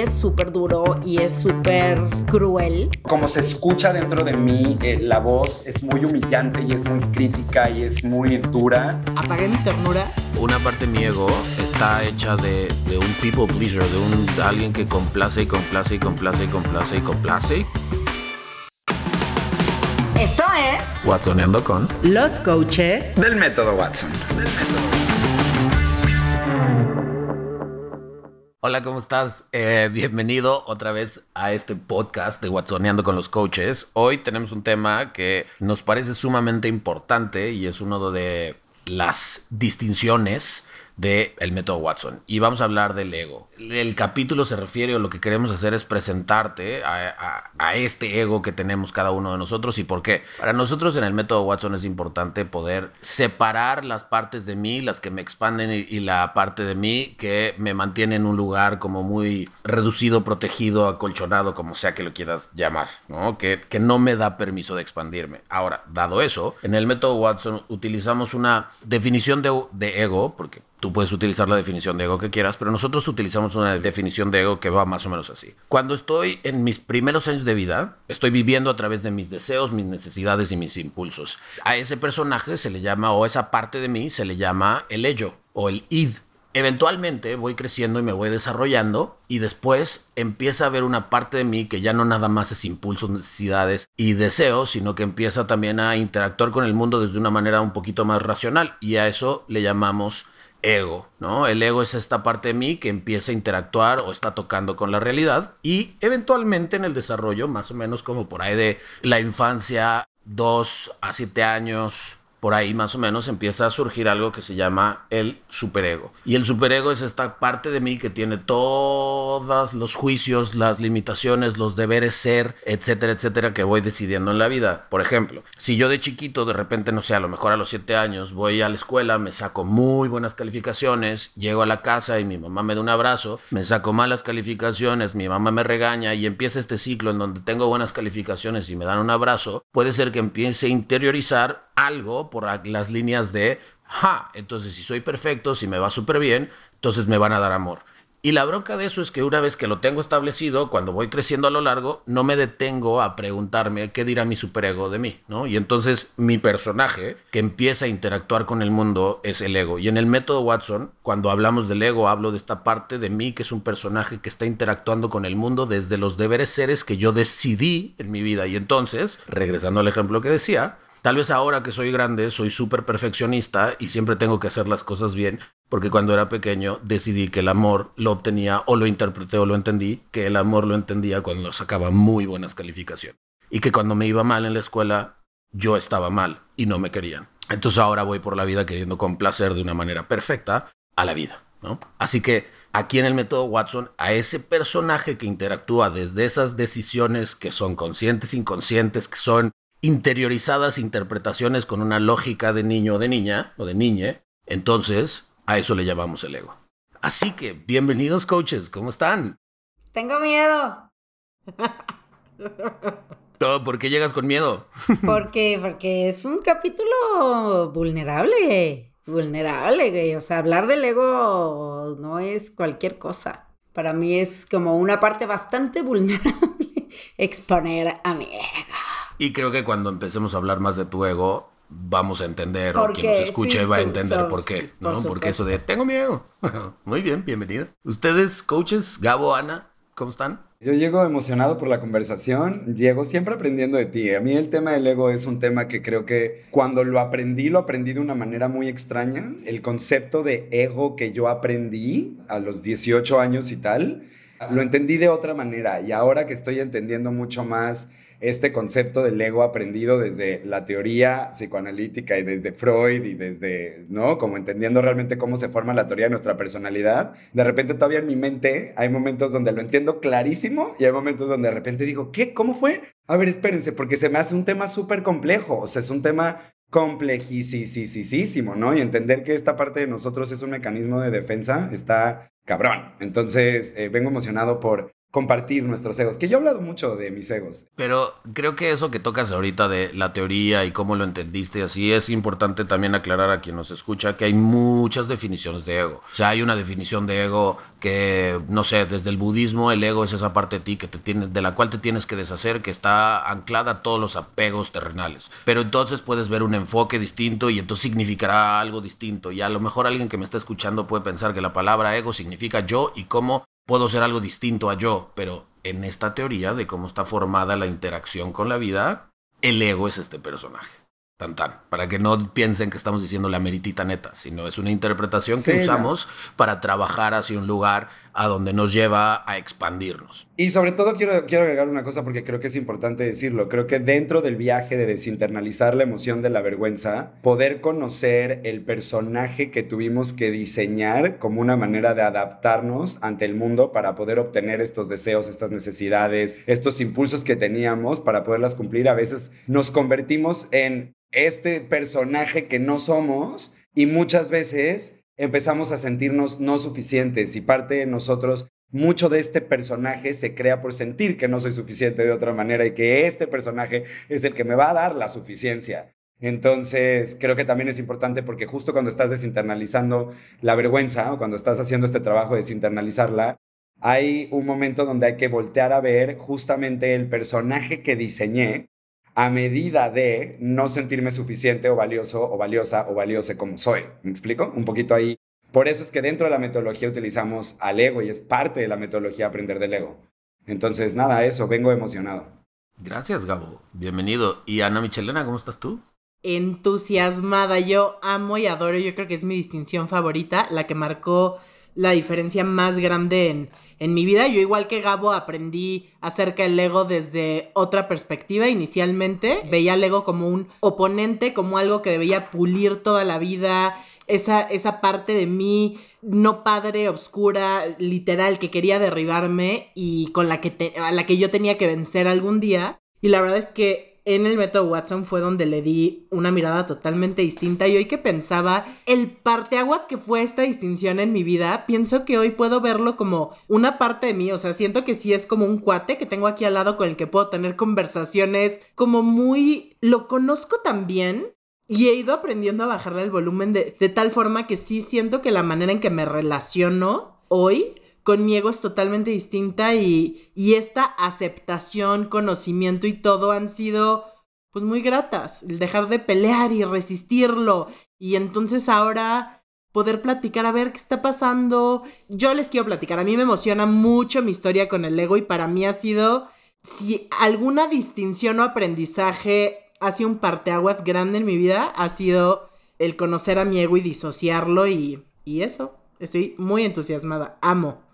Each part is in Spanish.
Es súper duro y es súper cruel. Como se escucha dentro de mí, eh, la voz es muy humillante y es muy crítica y es muy dura. Apagué mi ternura. Una parte de mi ego está hecha de, de un people pleaser, de un de alguien que complace y complace y complace y complace y complace. Esto es Watsoneando con Los Coaches. Del método Watson. Hola, ¿cómo estás? Eh, bienvenido otra vez a este podcast de Watsoneando con los coaches. Hoy tenemos un tema que nos parece sumamente importante y es uno de las distinciones del el método Watson. Y vamos a hablar del ego. El capítulo se refiere o lo que queremos hacer es presentarte a, a- a este ego que tenemos cada uno de nosotros y por qué. Para nosotros en el método Watson es importante poder separar las partes de mí, las que me expanden y, y la parte de mí que me mantiene en un lugar como muy reducido, protegido, acolchonado, como sea que lo quieras llamar, ¿no? Que, que no me da permiso de expandirme. Ahora, dado eso, en el método Watson utilizamos una definición de, de ego, porque Tú puedes utilizar la definición de ego que quieras, pero nosotros utilizamos una definición de ego que va más o menos así. Cuando estoy en mis primeros años de vida, estoy viviendo a través de mis deseos, mis necesidades y mis impulsos. A ese personaje se le llama, o esa parte de mí se le llama el ello o el id. Eventualmente voy creciendo y me voy desarrollando y después empieza a haber una parte de mí que ya no nada más es impulsos, necesidades y deseos, sino que empieza también a interactuar con el mundo desde una manera un poquito más racional y a eso le llamamos ego, ¿no? El ego es esta parte de mí que empieza a interactuar o está tocando con la realidad y eventualmente en el desarrollo, más o menos como por ahí de la infancia, 2 a 7 años, por ahí más o menos empieza a surgir algo que se llama el superego. Y el superego es esta parte de mí que tiene todos los juicios, las limitaciones, los deberes ser, etcétera, etcétera, que voy decidiendo en la vida. Por ejemplo, si yo de chiquito, de repente, no sé, a lo mejor a los 7 años, voy a la escuela, me saco muy buenas calificaciones, llego a la casa y mi mamá me da un abrazo, me saco malas calificaciones, mi mamá me regaña y empieza este ciclo en donde tengo buenas calificaciones y me dan un abrazo, puede ser que empiece a interiorizar algo por las líneas de, ja, entonces si soy perfecto, si me va súper bien, entonces me van a dar amor. Y la bronca de eso es que una vez que lo tengo establecido, cuando voy creciendo a lo largo, no me detengo a preguntarme qué dirá mi superego de mí, ¿no? Y entonces mi personaje que empieza a interactuar con el mundo es el ego. Y en el método Watson, cuando hablamos del ego, hablo de esta parte de mí que es un personaje que está interactuando con el mundo desde los deberes seres que yo decidí en mi vida. Y entonces, regresando al ejemplo que decía, Tal vez ahora que soy grande soy súper perfeccionista y siempre tengo que hacer las cosas bien, porque cuando era pequeño decidí que el amor lo obtenía o lo interpreté o lo entendí, que el amor lo entendía cuando sacaba muy buenas calificaciones. Y que cuando me iba mal en la escuela, yo estaba mal y no me querían. Entonces ahora voy por la vida queriendo complacer de una manera perfecta a la vida, ¿no? Así que aquí en el método Watson, a ese personaje que interactúa desde esas decisiones que son conscientes, inconscientes, que son interiorizadas interpretaciones con una lógica de niño o de niña o de niñe, entonces a eso le llamamos el ego. Así que, bienvenidos coaches, ¿cómo están? Tengo miedo. Oh, ¿Por qué llegas con miedo? ¿Por qué? Porque es un capítulo vulnerable. Vulnerable, güey. O sea, hablar del ego no es cualquier cosa. Para mí es como una parte bastante vulnerable exponer a mi ego. Y creo que cuando empecemos a hablar más de tu ego, vamos a entender, o Porque quien nos escuche sí, va a entender so- por qué, sí, ¿no? por Porque eso de tengo miedo. Muy bien, bienvenida. Ustedes, coaches, Gabo, Ana, ¿cómo están? Yo llego emocionado por la conversación, llego siempre aprendiendo de ti. A mí el tema del ego es un tema que creo que cuando lo aprendí, lo aprendí de una manera muy extraña. El concepto de ego que yo aprendí a los 18 años y tal, lo entendí de otra manera. Y ahora que estoy entendiendo mucho más este concepto del ego aprendido desde la teoría psicoanalítica y desde Freud y desde, ¿no? Como entendiendo realmente cómo se forma la teoría de nuestra personalidad, de repente todavía en mi mente hay momentos donde lo entiendo clarísimo y hay momentos donde de repente digo, ¿qué? ¿Cómo fue? A ver, espérense, porque se me hace un tema súper complejo, o sea, es un tema complejísimo, ¿no? Y entender que esta parte de nosotros es un mecanismo de defensa está cabrón. Entonces, eh, vengo emocionado por compartir nuestros egos, que yo he hablado mucho de mis egos. Pero creo que eso que tocas ahorita de la teoría y cómo lo entendiste, así es importante también aclarar a quien nos escucha que hay muchas definiciones de ego. O sea, hay una definición de ego que, no sé, desde el budismo el ego es esa parte de ti que te tiene, de la cual te tienes que deshacer, que está anclada a todos los apegos terrenales. Pero entonces puedes ver un enfoque distinto y entonces significará algo distinto. Y a lo mejor alguien que me está escuchando puede pensar que la palabra ego significa yo y cómo puedo ser algo distinto a yo, pero en esta teoría de cómo está formada la interacción con la vida, el ego es este personaje. Tan tan. Para que no piensen que estamos diciendo la meritita neta, sino es una interpretación que usamos para trabajar hacia un lugar a donde nos lleva a expandirnos. Y sobre todo quiero, quiero agregar una cosa porque creo que es importante decirlo. Creo que dentro del viaje de desinternalizar la emoción de la vergüenza, poder conocer el personaje que tuvimos que diseñar como una manera de adaptarnos ante el mundo para poder obtener estos deseos, estas necesidades, estos impulsos que teníamos para poderlas cumplir, a veces nos convertimos en este personaje que no somos y muchas veces empezamos a sentirnos no suficientes y parte de nosotros, mucho de este personaje se crea por sentir que no soy suficiente de otra manera y que este personaje es el que me va a dar la suficiencia. Entonces, creo que también es importante porque justo cuando estás desinternalizando la vergüenza o cuando estás haciendo este trabajo de desinternalizarla, hay un momento donde hay que voltear a ver justamente el personaje que diseñé a medida de no sentirme suficiente o valioso o valiosa o valiose como soy. ¿Me explico? Un poquito ahí. Por eso es que dentro de la metodología utilizamos al ego y es parte de la metodología aprender del ego. Entonces, nada, eso, vengo emocionado. Gracias, Gabo. Bienvenido. Y Ana Michelena, ¿cómo estás tú? Entusiasmada. Yo amo y adoro, yo creo que es mi distinción favorita, la que marcó la diferencia más grande en, en mi vida. Yo igual que Gabo aprendí acerca del ego desde otra perspectiva. Inicialmente veía al ego como un oponente, como algo que debía pulir toda la vida. Esa, esa parte de mí no padre, obscura, literal, que quería derribarme y con la que, a la que yo tenía que vencer algún día. Y la verdad es que en el método Watson fue donde le di una mirada totalmente distinta y hoy que pensaba el parteaguas que fue esta distinción en mi vida, pienso que hoy puedo verlo como una parte de mí, o sea, siento que sí es como un cuate que tengo aquí al lado con el que puedo tener conversaciones como muy... lo conozco también y he ido aprendiendo a bajarle el volumen de, de tal forma que sí siento que la manera en que me relaciono hoy con mi ego es totalmente distinta y, y esta aceptación, conocimiento y todo han sido pues muy gratas. El dejar de pelear y resistirlo. Y entonces ahora poder platicar a ver qué está pasando. Yo les quiero platicar. A mí me emociona mucho mi historia con el ego y para mí ha sido, si alguna distinción o aprendizaje ha sido un parteaguas grande en mi vida, ha sido el conocer a mi ego y disociarlo y, y eso. Estoy muy entusiasmada. Amo.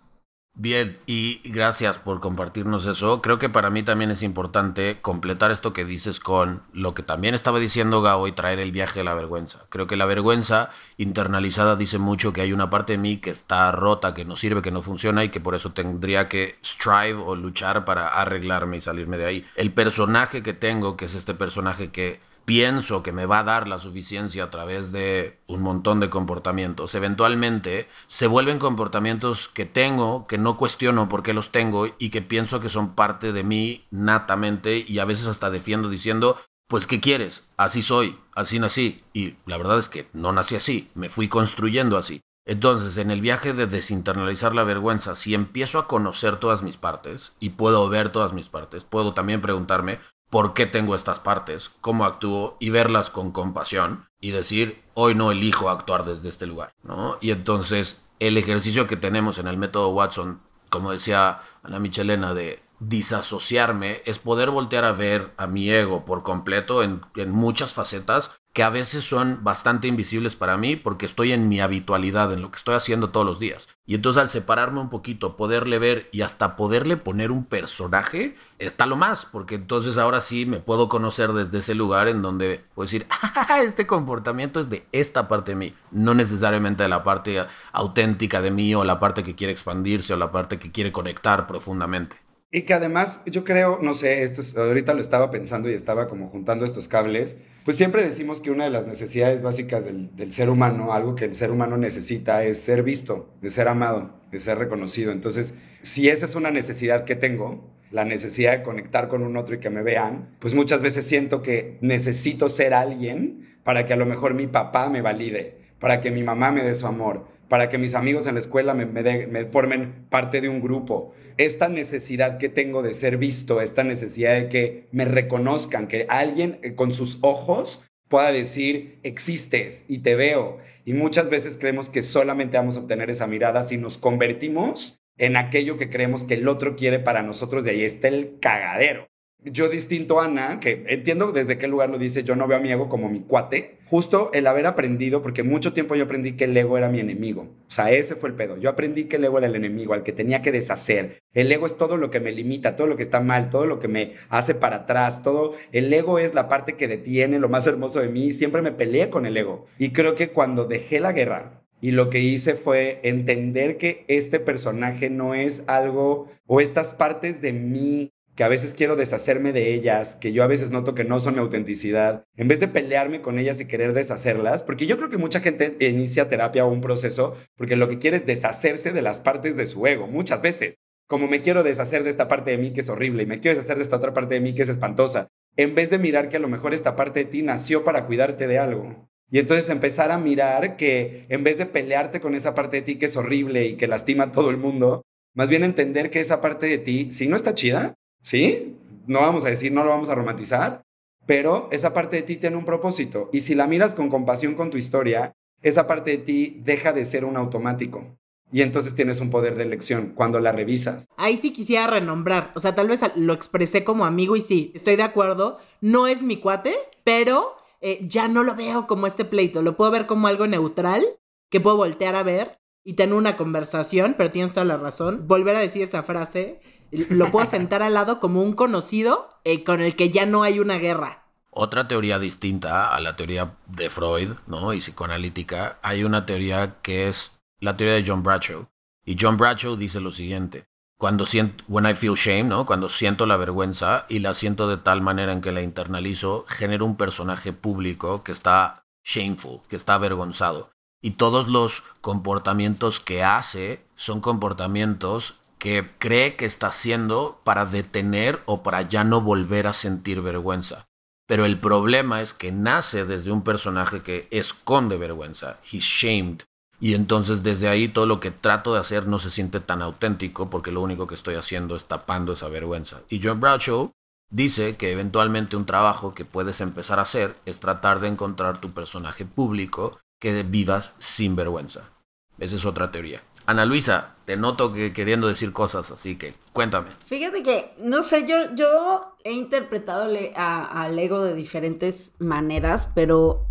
Bien, y gracias por compartirnos eso. Creo que para mí también es importante completar esto que dices con lo que también estaba diciendo Gao y traer el viaje de la vergüenza. Creo que la vergüenza internalizada dice mucho que hay una parte de mí que está rota, que no sirve, que no funciona y que por eso tendría que strive o luchar para arreglarme y salirme de ahí. El personaje que tengo, que es este personaje que pienso que me va a dar la suficiencia a través de un montón de comportamientos, eventualmente se vuelven comportamientos que tengo, que no cuestiono por qué los tengo y que pienso que son parte de mí natamente y a veces hasta defiendo diciendo, pues ¿qué quieres? Así soy, así nací. Y la verdad es que no nací así, me fui construyendo así. Entonces, en el viaje de desinternalizar la vergüenza, si empiezo a conocer todas mis partes y puedo ver todas mis partes, puedo también preguntarme, por qué tengo estas partes, cómo actúo y verlas con compasión y decir, hoy no elijo actuar desde este lugar, ¿no? Y entonces el ejercicio que tenemos en el método Watson, como decía Ana Michelena, de disasociarme, es poder voltear a ver a mi ego por completo en, en muchas facetas que a veces son bastante invisibles para mí porque estoy en mi habitualidad, en lo que estoy haciendo todos los días. Y entonces al separarme un poquito, poderle ver y hasta poderle poner un personaje, está lo más, porque entonces ahora sí me puedo conocer desde ese lugar en donde puedo decir, ah, este comportamiento es de esta parte de mí, no necesariamente de la parte auténtica de mí o la parte que quiere expandirse o la parte que quiere conectar profundamente. Y que además yo creo, no sé, esto es- ahorita lo estaba pensando y estaba como juntando estos cables, pues siempre decimos que una de las necesidades básicas del, ser humano, algo que el ser humano necesita es ser visto, de ser amado, de ser reconocido. Entonces, si esa es una necesidad que tengo, la necesidad de conectar con un otro y que me vean, pues muchas veces siento que necesito ser alguien para que a lo mejor mi papá me valide, para que mi mamá me dé su amor, para que mis amigos en la escuela me, formen parte de un grupo. Esta necesidad que tengo de ser visto, esta necesidad de que me reconozcan, que alguien eh, con sus ojos pueda decir, existes y te veo. Y muchas veces creemos que solamente vamos a obtener esa mirada si nos convertimos en aquello que creemos que el otro quiere para nosotros, de ahí está el cagadero. Yo distinto a Ana, que entiendo desde qué lugar lo dice, yo no veo a mi ego como mi cuate, justo el haber aprendido, porque mucho tiempo yo aprendí que el ego era mi enemigo, o sea, ese fue el pedo, yo aprendí que el ego era el enemigo, al que tenía que deshacer, el ego es todo lo que me limita, todo lo que está mal, todo lo que me hace para atrás, todo, el ego es la parte que detiene lo más hermoso de mí, siempre me peleé con el ego, y creo que cuando dejé la guerra, y lo que hice fue entender que este personaje no es algo o estas partes de mí que a veces quiero deshacerme de ellas, que yo a veces noto que no son mi autenticidad, en vez de pelearme con ellas y querer deshacerlas, porque yo creo que mucha gente inicia terapia o un proceso porque lo que quiere es deshacerse de las partes de su ego, muchas veces. Como me quiero deshacer de esta parte de mí que es horrible y me quiero deshacer de esta otra parte de mí que es espantosa, en vez de mirar que a lo mejor esta parte de ti nació para cuidarte de algo. Y entonces empezar a mirar que en vez de pelearte con esa parte de ti que es horrible y que lastima a todo el mundo, más bien entender que esa parte de ti, si no está chida, ¿sí? No vamos a decir, no lo vamos a romantizar, pero esa parte de ti tiene un propósito. Y si la miras con compasión con tu historia, esa parte de ti deja de ser un automático. Y entonces tienes un poder de elección cuando la revisas. Ahí sí quisiera renombrar. O sea, tal vez lo expresé como amigo y sí, estoy de acuerdo. No es mi cuate, pero eh, ya no lo veo como este pleito. Lo puedo ver como algo neutral que puedo voltear a ver y tener una conversación, pero tienes toda la razón. Volver a decir esa frase, lo puedo sentar al lado como un conocido eh, con el que ya no hay una guerra. Otra teoría distinta a la teoría de Freud, ¿no? Y psicoanalítica, hay una teoría que es la teoría de John Bradshaw. Y John Bradshaw dice lo siguiente: cuando siento, when I feel shame, ¿no? Cuando siento la vergüenza y la siento de tal manera en que la internalizo, genero un personaje público que está shameful, que está avergonzado. Y todos los comportamientos que hace son comportamientos que cree que está haciendo para detener o para ya no volver a sentir vergüenza. Pero el problema es que nace desde un personaje que esconde vergüenza. He's shamed. Y entonces desde ahí todo lo que trato de hacer no se siente tan auténtico porque lo único que estoy haciendo es tapando esa vergüenza. Y John Bradshaw dice que eventualmente un trabajo que puedes empezar a hacer es tratar de encontrar tu personaje público que vivas sin vergüenza. Esa es otra teoría. Ana Luisa, te noto que queriendo decir cosas, así que cuéntame. Fíjate que, no sé, yo, yo he interpretado al ego de diferentes maneras, pero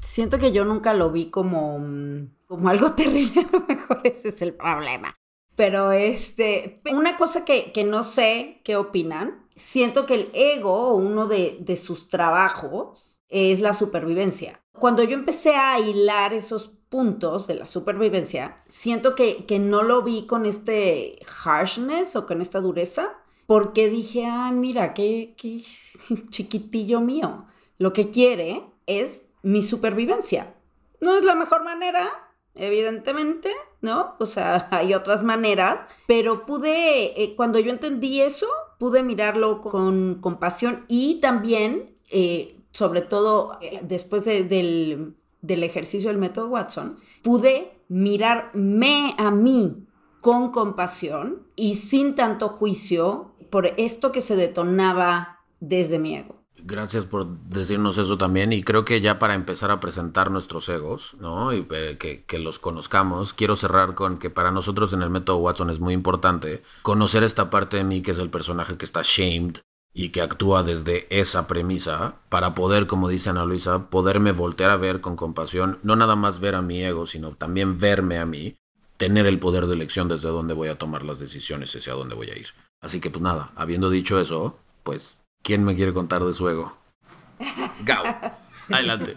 siento que yo nunca lo vi como, mm, como algo terrible, a lo mejor ese es el problema. Pero este, una cosa que, que no sé qué opinan, siento que el ego, uno de, de sus trabajos, es la supervivencia. Cuando yo empecé a hilar esos puntos de la supervivencia, siento que, que no lo vi con este harshness o con esta dureza, porque dije, ah, mira, qué, qué chiquitillo mío. Lo que quiere es mi supervivencia. No es la mejor manera, evidentemente, ¿no? O sea, hay otras maneras, pero pude, eh, cuando yo entendí eso, pude mirarlo con compasión y también, eh, sobre todo eh, después de- del, del ejercicio del método Watson, pude mirarme a mí con compasión y sin tanto juicio por esto que se detonaba desde mi ego. Gracias por decirnos eso también y creo que ya para empezar a presentar nuestros egos, ¿no? Y eh, que, que los conozcamos, quiero cerrar con que para nosotros en el método Watson es muy importante conocer esta parte de mí que es el personaje que está shamed y que actúa desde esa premisa para poder, como dice Ana Luisa, poderme voltear a ver con compasión, no nada más ver a mi ego, sino también verme a mí, tener el poder de elección desde dónde voy a tomar las decisiones y hacia dónde voy a ir. Así que pues nada, habiendo dicho eso, pues ¿Quién me quiere contar de su ego? Gao. Adelante.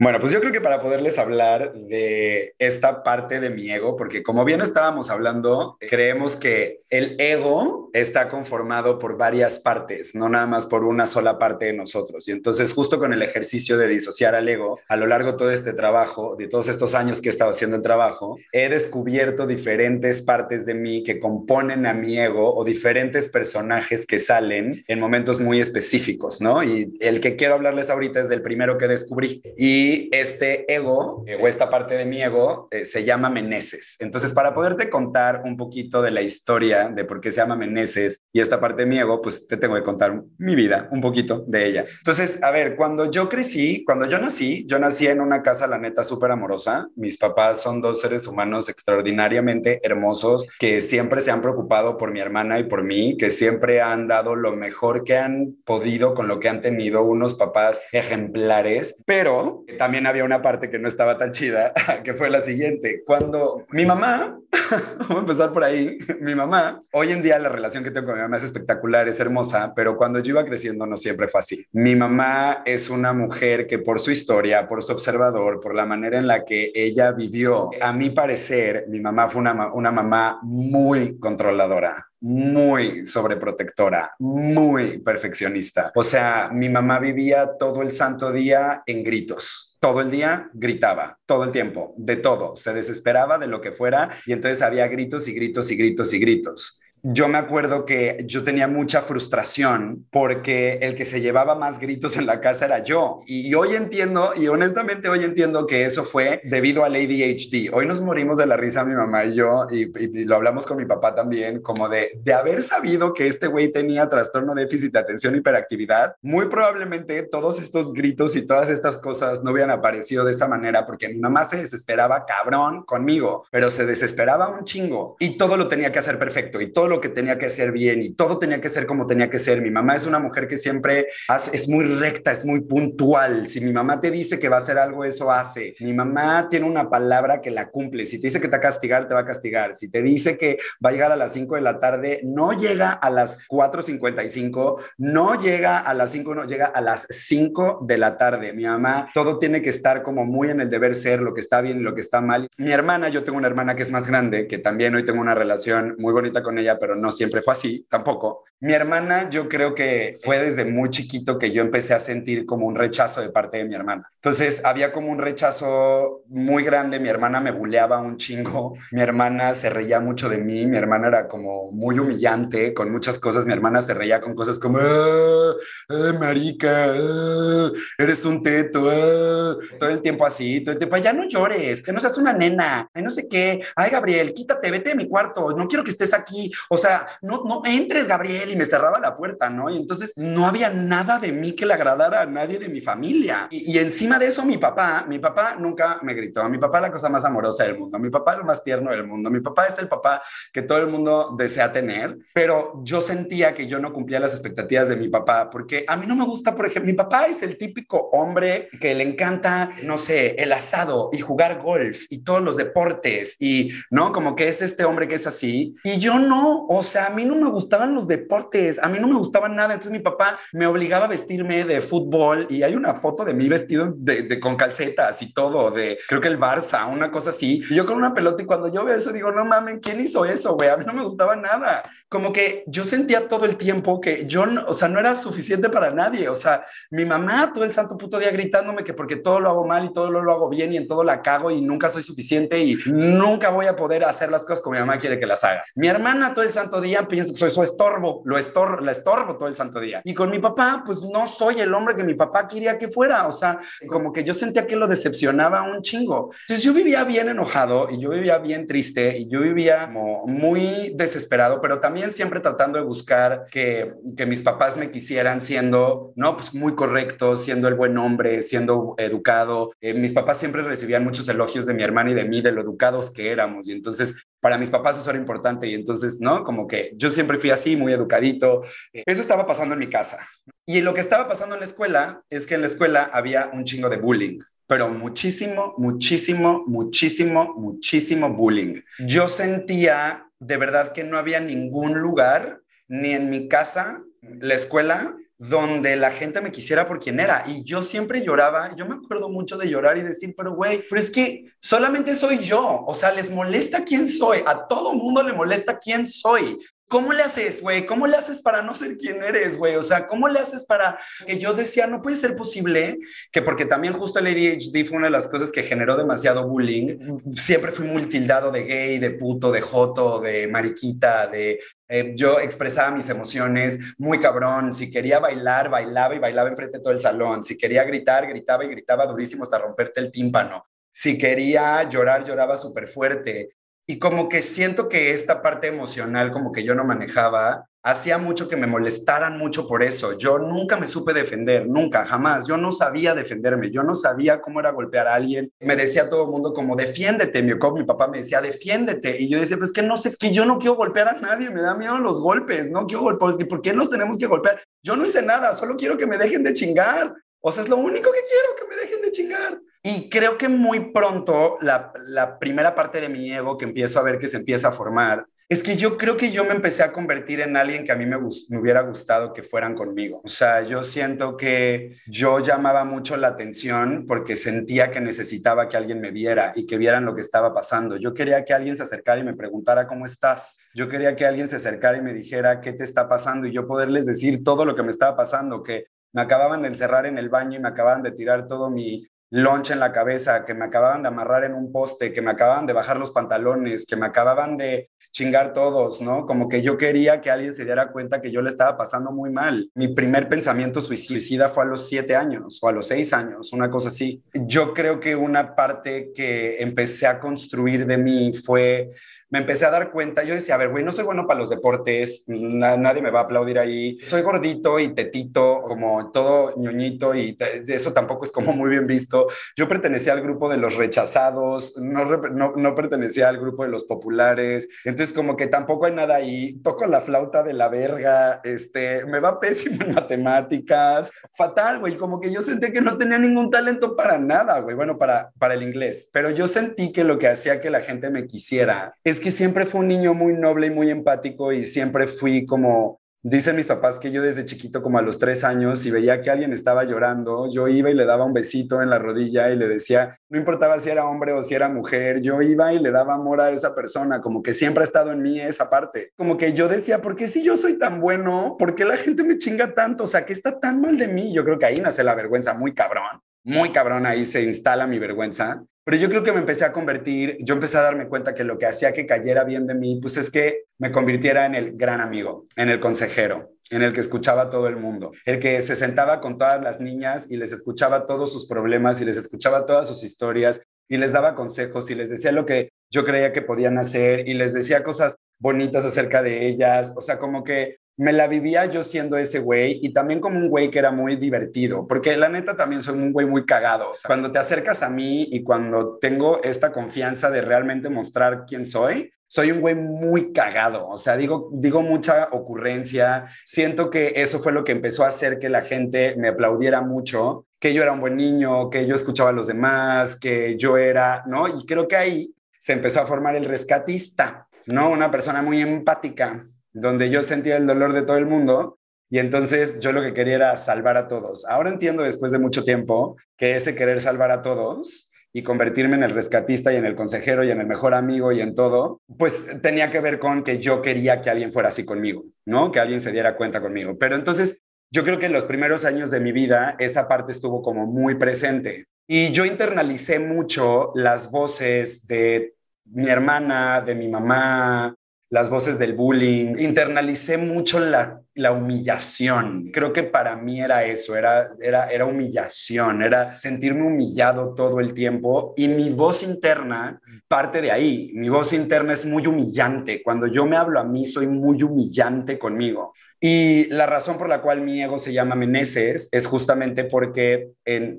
Bueno, pues yo creo que para poderles hablar de esta parte de mi ego, porque como bien estábamos hablando, creemos que el ego está conformado por varias partes, no nada más por una sola parte de nosotros. Y entonces justo con el ejercicio de disociar al ego, a lo largo de todo este trabajo, de todos estos años que he estado haciendo el trabajo, he descubierto diferentes partes de mí que componen a mi ego o diferentes personajes que salen en momentos muy específicos, ¿no? Y el que quiero hablarles ahorita es del primero que descubrí. Y y este ego, o esta parte de mi ego, eh, se llama Meneses. Entonces, para poderte contar un poquito de la historia de por qué se llama Meneses y esta parte de mi ego, pues te tengo que contar mi vida, un poquito de ella. Entonces, a ver, cuando yo crecí, cuando yo nací, yo nací en una casa, la neta, súper amorosa. Mis papás son dos seres humanos extraordinariamente hermosos que siempre se han preocupado por mi hermana y por mí, que siempre han dado lo mejor que han podido con lo que han tenido, unos papás ejemplares, pero también había una parte que no estaba tan chida, que fue la siguiente. Cuando mi mamá, vamos a empezar por ahí, mi mamá, hoy en día la relación que tengo con mi mamá es espectacular, es hermosa, pero cuando yo iba creciendo no siempre fue así. Mi mamá es una mujer que por su historia, por su observador, por la manera en la que ella vivió, a mi parecer, mi mamá fue una, una mamá muy controladora muy sobreprotectora, muy perfeccionista. O sea, mi mamá vivía todo el santo día en gritos. Todo el día gritaba, todo el tiempo, de todo. Se desesperaba de lo que fuera y entonces había gritos y gritos y gritos y gritos yo me acuerdo que yo tenía mucha frustración porque el que se llevaba más gritos en la casa era yo. Y hoy entiendo, y honestamente hoy entiendo que eso fue debido al ADHD. Hoy nos morimos de la risa mi mamá y yo, y, lo hablamos con mi papá también, como de, de haber sabido que este güey tenía trastorno déficit de atención hiperactividad, muy probablemente todos estos gritos y todas estas cosas no hubieran aparecido de esa manera porque mi mamá se desesperaba cabrón conmigo, pero se desesperaba un chingo y todo lo tenía que hacer perfecto y todo lo que tenía que ser bien y todo tenía que ser como tenía que ser. Mi mamá es una mujer que siempre es muy recta, es muy puntual. Si mi mamá te dice que va a hacer algo, eso hace. Mi mamá tiene una palabra que la cumple. Si te dice que te va a castigar, te va a castigar. Si te dice que va a llegar a las 5 de la tarde, no llega a las 4.55, no llega a las 5, no llega a las 5 de la tarde. Mi mamá, todo tiene que estar como muy en el deber ser, lo que está bien y lo que está mal. Mi hermana, yo tengo una hermana que es más grande, que también hoy tengo una relación muy bonita con ella, pero no siempre fue así, tampoco. Mi hermana, yo creo que fue desde muy chiquito que yo empecé a sentir como un rechazo de parte de mi hermana. Entonces había como un rechazo muy grande, mi hermana me buleaba un chingo, mi hermana se reía mucho de mí, mi hermana era como muy humillante con muchas cosas, mi hermana se reía con cosas como, ah, ah marica, ah, eres un teto, ah", todo el tiempo así, todo el tiempo, ya no llores, que no seas una nena, ay no sé qué, ay Gabriel, quítate, vete de mi cuarto, no quiero que estés aquí, o sea, no, no entres, Gabriel, y me cerraba la puerta, ¿no? Y entonces no había nada de mí que le agradara a nadie de mi familia. Y, encima de eso, mi papá, mi papá nunca me gritó. Mi papá la cosa más amorosa del mundo. Mi papá lo más tierno del mundo. Mi papá es el papá que todo el mundo desea tener, pero yo sentía que yo no cumplía las expectativas de mi papá porque a mí no me gusta, por ejemplo, mi papá es el típico hombre que le encanta, no sé, el asado y jugar golf y todos los deportes y, ¿no? Como que es este hombre que es así. Y yo no, o sea, a mí no me gustaban los deportes, a mí no me gustaban nada. Entonces mi papá me obligaba a vestirme de fútbol y hay una foto de mí vestido de, con calcetas y todo, de creo que el Barça, una cosa así. Y yo con una pelota y cuando yo veo eso digo, no mames, ¿quién hizo eso, güey? A mí no me gustaba nada. Como que yo sentía todo el tiempo que yo, o sea, no era suficiente para nadie. O sea, mi mamá todo el santo puto día gritándome que porque todo lo hago mal y todo lo, lo hago bien y en todo la cago y nunca soy suficiente y nunca voy a poder hacer las cosas como mi mamá quiere que las haga. Mi hermana todo el santo día pienso que soy su estorbo, lo estor la estorbo todo el santo día. Y con mi papá, pues no soy el hombre que mi papá quería que fuera, o sea, como que yo sentía que lo decepcionaba un chingo. Entonces yo vivía bien enojado y yo vivía bien triste y yo vivía como muy desesperado, pero también siempre tratando de buscar que, que mis papás me quisieran siendo, no, pues muy correctos, siendo el buen hombre, siendo educado. Eh, mis papás siempre recibían muchos elogios de mi hermana y de mí, de lo educados que éramos. Y entonces para mis papás eso era importante y entonces, ¿no? Como que yo siempre fui así, muy educadito. Eso estaba pasando en mi casa. Y lo que estaba pasando en la escuela es que en la escuela había un chingo de bullying pero muchísimo, muchísimo, muchísimo, muchísimo bullying. Yo sentía de verdad que no había ningún lugar, ni en mi casa, la escuela, donde la gente me quisiera por quien era. Y yo siempre lloraba, yo me acuerdo mucho de llorar y decir, pero güey, pero es que solamente soy yo, o sea, les molesta quién soy, a todo mundo le molesta quién soy. ¿Cómo le haces, güey? ¿Cómo le haces para no ser quien eres, güey? O sea, ¿cómo le haces para que yo decía, no puede ser posible que porque también justo el ADHD fue una de las cosas que generó demasiado bullying. Siempre fui muy tildado de gay, de puto, de joto, de mariquita, de eh, yo expresaba mis emociones muy cabrón. Si quería bailar, bailaba y bailaba enfrente de todo el salón. Si quería gritar, gritaba y gritaba durísimo hasta romperte el tímpano. Si quería llorar, lloraba súper fuerte. Y como que siento que esta parte emocional, como que yo no manejaba, hacía mucho que me molestaran mucho por eso. Yo nunca me supe defender, nunca, jamás. Yo no sabía defenderme, yo no sabía cómo era golpear a alguien. Me decía todo el mundo como, defiéndete, mi, papá me decía, defiéndete. Y yo decía, pues que no sé, que yo no quiero golpear a nadie, me da miedo los golpes, no quiero golpear. ¿Por qué los tenemos que golpear? Yo no hice nada, solo quiero que me dejen de chingar. O sea, es lo único que quiero, que me dejen de chingar. Y creo que muy pronto la, primera parte de mi ego que empiezo a ver que se empieza a formar es que yo creo que yo me empecé a convertir en alguien que a mí me, me, hubiera gustado que fueran conmigo. O sea, yo siento que yo llamaba mucho la atención porque sentía que necesitaba que alguien me viera y que vieran lo que estaba pasando. Yo quería que alguien se acercara y me preguntara cómo estás. Yo quería que alguien se acercara y me dijera qué te está pasando y yo poderles decir todo lo que me estaba pasando, que me acababan de encerrar en el baño y me acababan de tirar todo mi loncha en la cabeza, que me acababan de amarrar en un poste, que me acababan de bajar los pantalones, que me acababan de chingar todos, ¿no? Como que yo quería que alguien se diera cuenta que yo le estaba pasando muy mal. Mi primer pensamiento suicida fue a los siete años o a los seis años, una cosa así. Yo creo que una parte que empecé a construir de mí fue me empecé a dar cuenta, yo decía, a ver, güey, no soy bueno para los deportes, nadie me va a aplaudir ahí, soy gordito y tetito, como todo ñoñito y eso tampoco es como muy bien visto. Yo pertenecía al grupo de los rechazados, no, no, no pertenecía al grupo de los populares, entonces como que tampoco hay nada ahí, toco la flauta de la verga, este, me va pésimo en matemáticas, fatal, güey, como que yo sentí que no tenía ningún talento para nada, güey, bueno, para, para el inglés, pero yo sentí que lo que hacía que la gente me quisiera es que siempre fue un niño muy noble y muy empático y siempre fui como, dicen mis papás que yo desde chiquito, como a los tres años, si veía que alguien estaba llorando, yo iba y le daba un besito en la rodilla y le decía, no importaba si era hombre o si era mujer, yo iba y le daba amor a esa persona, como que siempre ha estado en mí esa parte. Como que yo decía, ¿por qué si yo soy tan bueno? ¿Por qué la gente me chinga tanto? O sea, ¿qué está tan mal de mí? Yo creo que ahí nace la vergüenza muy cabrón muy cabrón ahí se instala mi vergüenza. Pero yo creo que me empecé a convertir, yo empecé a darme cuenta que lo que hacía que cayera bien de mí, pues es que me convirtiera en el gran amigo, en el consejero, en el que escuchaba a todo el mundo, el que se sentaba con todas las niñas y les escuchaba todos sus problemas y les escuchaba todas sus historias y les daba consejos y les decía lo que yo creía que podían hacer y les decía cosas bonitas acerca de ellas, o sea, como que me la vivía yo siendo ese güey y también como un güey que era muy divertido, porque la neta también soy un güey muy cagado. O sea, cuando te acercas a mí y cuando tengo esta confianza de realmente mostrar quién soy, soy un güey muy cagado, o sea, digo, digo mucha ocurrencia, siento que eso fue lo que empezó a hacer que la gente me aplaudiera mucho, que yo era un buen niño, que yo escuchaba a los demás, que yo era, ¿no? Y creo que ahí se empezó a formar el rescatista, ¿no? Una persona muy empática, donde yo sentía el dolor de todo el mundo y entonces yo lo que quería era salvar a todos. Ahora entiendo después de mucho tiempo que ese querer salvar a todos y convertirme en el rescatista y en el consejero y en el mejor amigo y en todo, pues tenía que ver con que yo quería que alguien fuera así conmigo, ¿no? Que alguien se diera cuenta conmigo. Pero entonces yo creo que en los primeros años de mi vida esa parte estuvo como muy presente y yo internalicé mucho las voces de mi hermana, de mi mamá, las voces del bullying, internalicé mucho la, la, humillación. Creo que para mí era eso, era, era, era humillación, era sentirme humillado todo el tiempo y mi voz interna parte de ahí. Mi voz interna es muy humillante. Cuando yo me hablo a mí, soy muy humillante conmigo. Y la razón por la cual mi ego se llama Meneses es justamente porque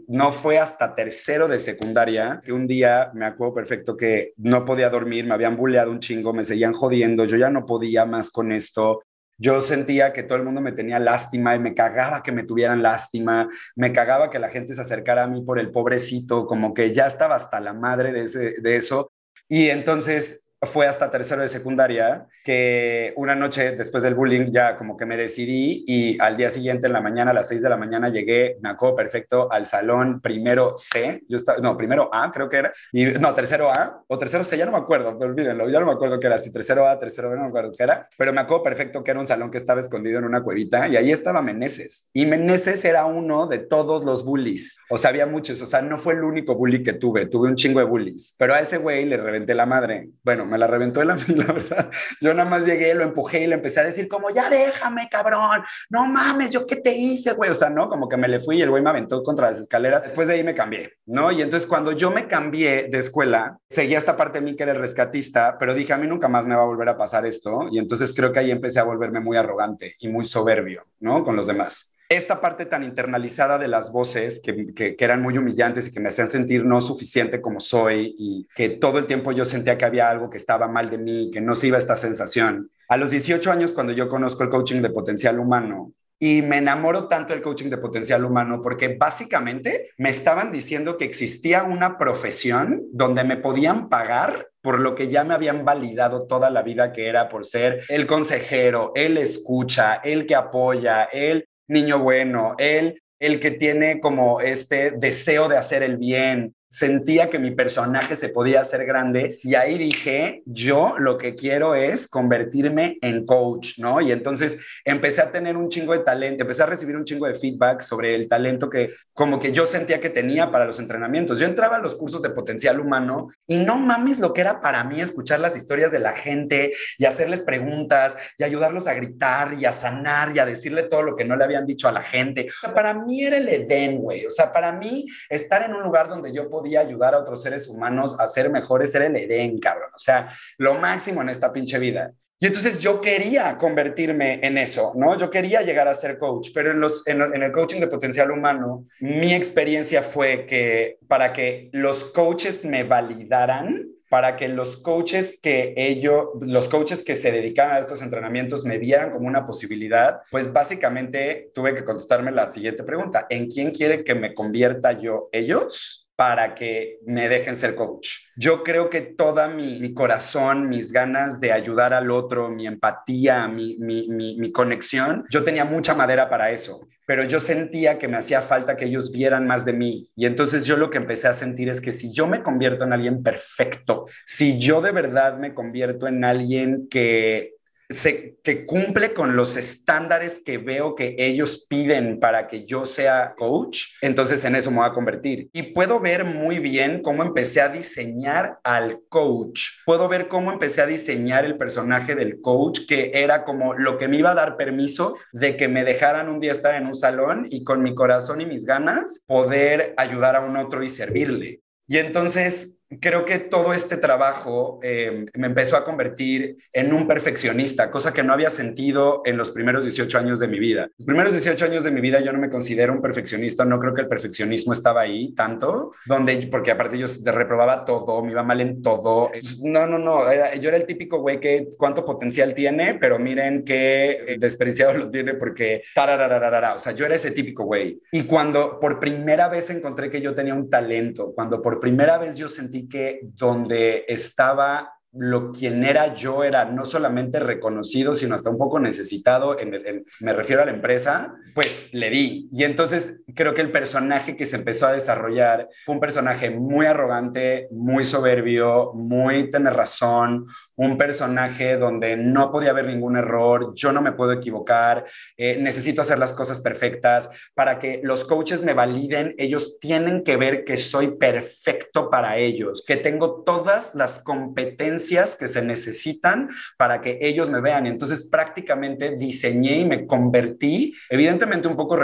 no fue hasta tercero de secundaria que un día me acuerdo perfecto que no podía dormir, me habían bulleado un chingo, me seguían jodiendo, yo ya no podía más con esto. Yo sentía que todo el mundo me tenía lástima y me cagaba que me tuvieran lástima, me cagaba que la gente se acercara a mí por el pobrecito, como que ya estaba hasta la madre de, de eso. Y entonces fue hasta tercero de secundaria que una noche después del bullying ya como que me decidí y al día siguiente en la mañana a las 6 de la mañana llegué, me acuerdo perfecto, al salón primero C, yo estaba, no, primero A creo que era, y no, tercero A o tercero C, ya no me acuerdo, pero olvídenlo, ya no me acuerdo qué era, si tercero A, tercero B, no me acuerdo qué era, pero me acuerdo perfecto que era un salón que estaba escondido en una cuevita y ahí estaba Meneses. Y Meneses era uno de todos los bullies, o sea, había muchos, o sea, no fue el único bully que tuve, tuve un chingo de bullies, pero a ese güey le reventé la madre, bueno, me la reventó la, la verdad. Yo nada más llegué, lo empujé y le empecé a decir como, ya déjame, cabrón, no mames, yo qué te hice, güey, o sea, ¿no? Como que me le fui y el güey me aventó contra las escaleras. Después de ahí me cambié, ¿no? Y entonces cuando yo me cambié de escuela, seguía esta parte de mí que era el rescatista, pero dije, a mí nunca más me va a volver a pasar esto. Y entonces creo que ahí empecé a volverme muy arrogante y muy soberbio, ¿no? Con los demás esta parte tan internalizada de las voces que, que, eran muy humillantes y que me hacían sentir no suficiente como soy y que todo el tiempo yo sentía que había algo que estaba mal de mí, que no se iba esta sensación. A los 18 años, cuando yo conozco el coaching de potencial humano, y me enamoro tanto del coaching de potencial humano porque básicamente me estaban diciendo que existía una profesión donde me podían pagar por lo que ya me habían validado toda la vida que era por ser el consejero, el escucha, el que apoya, el niño bueno, él el que tiene como este deseo de hacer el bien, sentía que mi personaje se podía hacer grande y ahí dije, yo lo que quiero es convertirme en coach, ¿no? Y entonces empecé a tener un chingo de talento, empecé a recibir un chingo de feedback sobre el talento que como que yo sentía que tenía para los entrenamientos. Yo entraba a los cursos de potencial humano y no mames lo que era para mí escuchar las historias de la gente y hacerles preguntas y ayudarlos a gritar y a sanar y a decirle todo lo que no le habían dicho a la gente. O sea, para mí era el Edén, güey. O sea, para mí estar en un lugar donde yo podía ayudar a otros seres humanos a ser mejores era el Edén, cabrón. O sea, lo máximo en esta pinche vida. Y entonces yo quería convertirme en eso, ¿no? Yo quería llegar a ser coach, pero en, los, en, el coaching de potencial humano, mi experiencia fue que para que los coaches me validaran, para que los coaches que ellos, los coaches que se dedican a estos entrenamientos me vieran como una posibilidad, pues básicamente tuve que contestarme la siguiente pregunta, ¿en quién quiere que me convierta yo ellos? Para que me dejen ser coach. Yo creo que toda mi, corazón, mis ganas de ayudar al otro, mi empatía, mi, mi, conexión, yo tenía mucha madera para eso, pero yo sentía que me hacía falta que ellos vieran más de mí. Y entonces yo lo que empecé a sentir es que si yo me convierto en alguien perfecto, si yo de verdad me convierto en alguien que que cumple con los estándares que veo que ellos piden para que yo sea coach, entonces en eso me voy a convertir. Y puedo ver muy bien cómo empecé a diseñar al coach. Puedo ver cómo empecé a diseñar el personaje del coach, que era como lo que me iba a dar permiso de que me dejaran un día estar en un salón y con mi corazón y mis ganas poder ayudar a un otro y servirle. Y entonces creo que todo este trabajo eh, me empezó a convertir en un perfeccionista, cosa que no había sentido en los primeros 18 años de mi vida. Los primeros 18 años de mi vida yo no me considero un perfeccionista, no creo que el perfeccionismo estaba ahí tanto, donde, porque aparte yo reprobaba todo, me iba mal en todo. No, no, no, yo era el típico güey que cuánto potencial tiene, pero miren qué desperdiciado lo tiene porque o sea, yo era ese típico güey. Y cuando por primera vez encontré que yo tenía un talento, cuando por primera vez yo sentí que donde estaba lo quien era yo era no solamente reconocido, sino hasta un poco necesitado, en, me refiero a la empresa, pues le di. Y entonces creo que el personaje que se empezó a desarrollar fue un personaje muy arrogante, muy soberbio, muy tener razón, un personaje donde no podía haber ningún error, yo no me puedo equivocar, eh, necesito hacer las cosas perfectas. Para que los coaches me validen, ellos tienen que ver que soy perfecto para ellos, que tengo todas las competencias que se necesitan para que ellos me vean. Entonces prácticamente diseñé y me convertí, evidentemente un poco,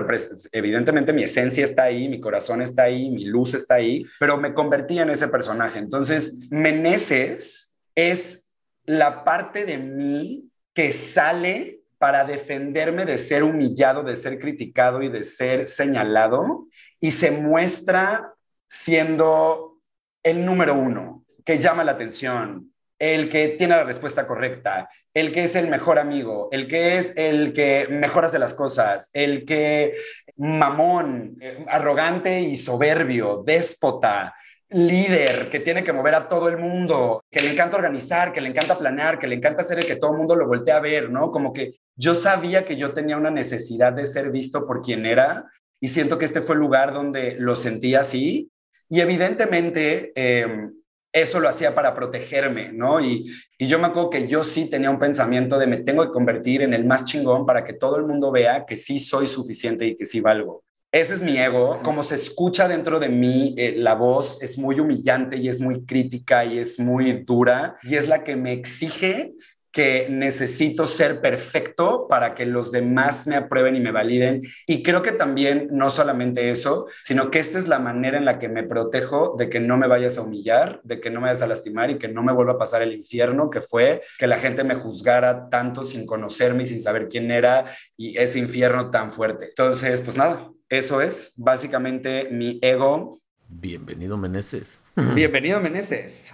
evidentemente mi esencia está ahí, mi corazón está ahí, mi luz está ahí, pero me convertí en ese personaje. Entonces, Meneses es la parte de mí que sale para defenderme de ser humillado, de ser criticado y de ser señalado, y se muestra siendo el número uno, que llama la atención, el que tiene la respuesta correcta, el que es el mejor amigo, el que es el que mejor hace las cosas, el que mamón, eh, arrogante y soberbio, déspota, líder que tiene que mover a todo el mundo, que le encanta organizar, que le encanta planear, que le encanta hacer el que todo el mundo lo voltee a ver, ¿no? Como que yo sabía que yo tenía una necesidad de ser visto por quien era y siento que este fue el lugar donde lo sentí así. Y evidentemente em, eso lo hacía para protegerme, ¿no? Y, y yo me acuerdo que yo sí tenía un pensamiento de me tengo que convertir en el más chingón para que todo el mundo vea que sí soy suficiente y que sí valgo. Ese es mi ego. Como se escucha dentro de mí, eh, la voz es muy humillante y es muy crítica y es muy dura y es la que me exige que necesito ser perfecto para que los demás me aprueben y me validen. Y creo que también no solamente eso, sino que esta es la manera en la que me protejo de que no me vayas a humillar, de que no me vayas a lastimar y que no me vuelva a pasar el infierno que fue que la gente me juzgara tanto sin conocerme y sin saber quién era y ese infierno tan fuerte. Entonces, pues nada, eso es básicamente mi ego. Bienvenido, Meneses. Bienvenido, Meneses.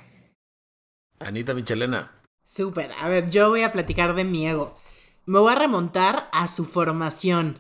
Anita Michelena. Súper. A ver, yo voy a platicar de mi ego. Me voy a remontar a su formación.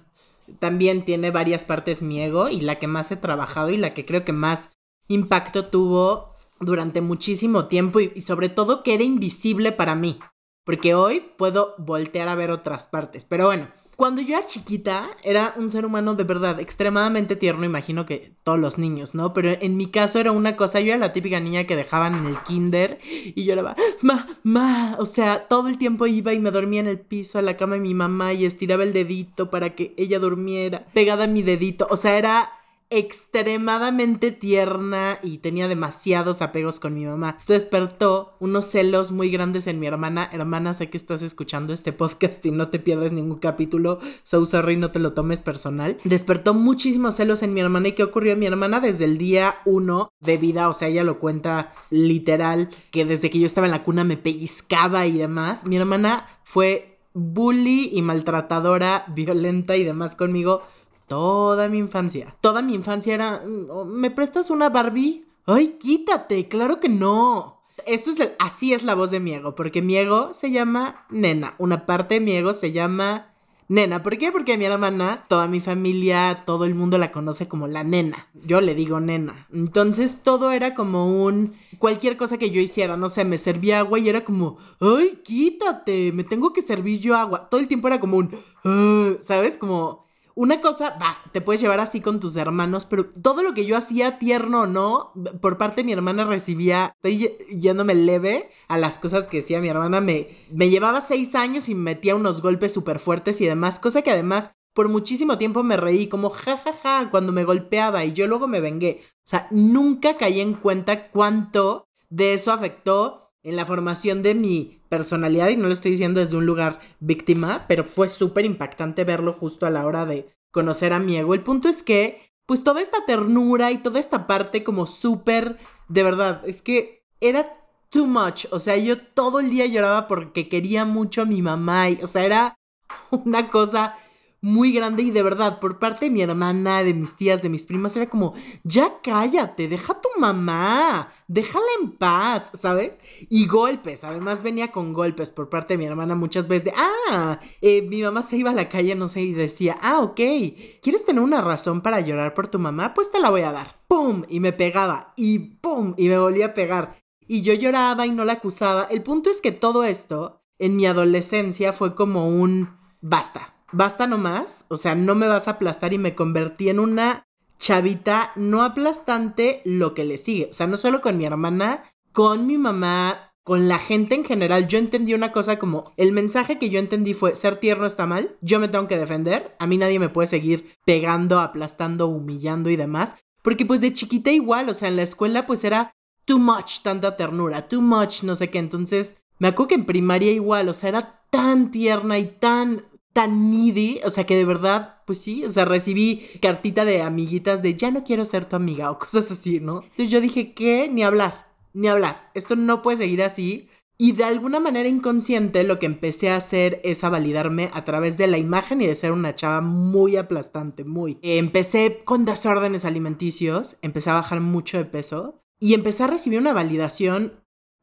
También tiene varias partes mi ego y la que más he trabajado y la que creo que más impacto tuvo durante muchísimo tiempo y, y sobre todo que era invisible para mí. Porque hoy puedo voltear a ver otras partes. Pero bueno, cuando yo era chiquita, era un ser humano de verdad extremadamente tierno, imagino que todos los niños, ¿no? Pero en mi caso era una cosa, yo era la típica niña que dejaban en el kinder y era, ma, ma, o sea, todo el tiempo iba y me dormía en el piso, a la cama de mi mamá y estiraba el dedito para que ella durmiera, pegada a mi dedito, o sea, era extremadamente tierna y tenía demasiados apegos con mi mamá. Esto despertó unos celos muy grandes en mi hermana. Hermana, sé que estás escuchando este podcast y no te pierdes ningún capítulo. So sorry, no te lo tomes personal. Despertó muchísimos celos en mi hermana. ¿Y qué ocurrió? Mi hermana desde el día uno de vida, o sea, ella lo cuenta literal, que desde que yo estaba en la cuna me pellizcaba y demás. Mi hermana fue bully y maltratadora, violenta y demás conmigo toda mi infancia. Toda mi infancia era, mm, ¿me prestas una Barbie? Ay, quítate, claro que no. Esto es el, así es la voz de mi ego, porque mi ego se llama Nena. Una parte de mi ego se llama Nena. ¿Por qué? Porque mi hermana, toda mi familia, todo el mundo la conoce como la nena. Yo le digo nena. Entonces todo era como un... Cualquier cosa que yo hiciera, no sé, me servía agua y era como, ay, quítate, me tengo que servir yo agua. Todo el tiempo era como un, "Ah", ¿sabes? Como una cosa, va, te puedes llevar así con tus hermanos, pero todo lo que yo hacía, tierno o no, por parte de mi hermana recibía, estoy yéndome leve a las cosas que decía mi hermana, me, me llevaba seis años y me metía unos golpes súper fuertes y demás, cosa que además por muchísimo tiempo me reí como jajaja ja, ja, cuando me golpeaba y yo luego me vengué. O sea, nunca caí en cuenta cuánto de eso afectó en la formación de mi personalidad, y no lo estoy diciendo desde un lugar víctima, pero fue súper impactante verlo justo a la hora de conocer a mi ego. El punto es que, pues toda esta ternura y toda esta parte como súper, de verdad, es que era too much. O sea, yo todo el día lloraba porque quería mucho a mi mamá, y, o sea, era una cosa muy grande y de verdad, por parte de mi hermana, de mis tías, de mis primas, era como, ya cállate, deja a tu mamá, déjala en paz, ¿sabes? Y golpes, además venía con golpes por parte de mi hermana muchas veces de, ah, eh, mi mamá se iba a la calle, no sé, y decía, ah, ok, ¿quieres tener una razón para llorar por tu mamá? Pues te la voy a dar. ¡Pum! Y me pegaba, y ¡pum! Y me volvía a pegar. Y yo lloraba y no la acusaba. El punto es que todo esto, en mi adolescencia, fue como un, basta basta nomás, o sea, no me vas a aplastar y me convertí en una chavita no aplastante lo que le sigue. O sea, no solo con mi hermana, con mi mamá, con la gente en general. Yo entendí una cosa como, el mensaje que yo entendí fue, ser tierno está mal, yo me tengo que defender, a mí nadie me puede seguir pegando, aplastando, humillando y demás. Porque pues de chiquita igual, o sea, en la escuela pues era too much, tanta ternura, too much, no sé qué. Entonces, me acuerdo que en primaria igual, o sea, era tan tierna y tan tan needy, o sea que de verdad, pues sí, o sea, recibí cartita de amiguitas de ya no quiero ser tu amiga o cosas así, ¿no? Entonces yo dije, ¿qué? Ni hablar, ni hablar, esto no puede seguir así. Y de alguna manera inconsciente lo que empecé a hacer es a validarme a través de la imagen y de ser una chava muy aplastante, muy. Empecé con desórdenes alimenticios, empecé a bajar mucho de peso y empecé a recibir una validación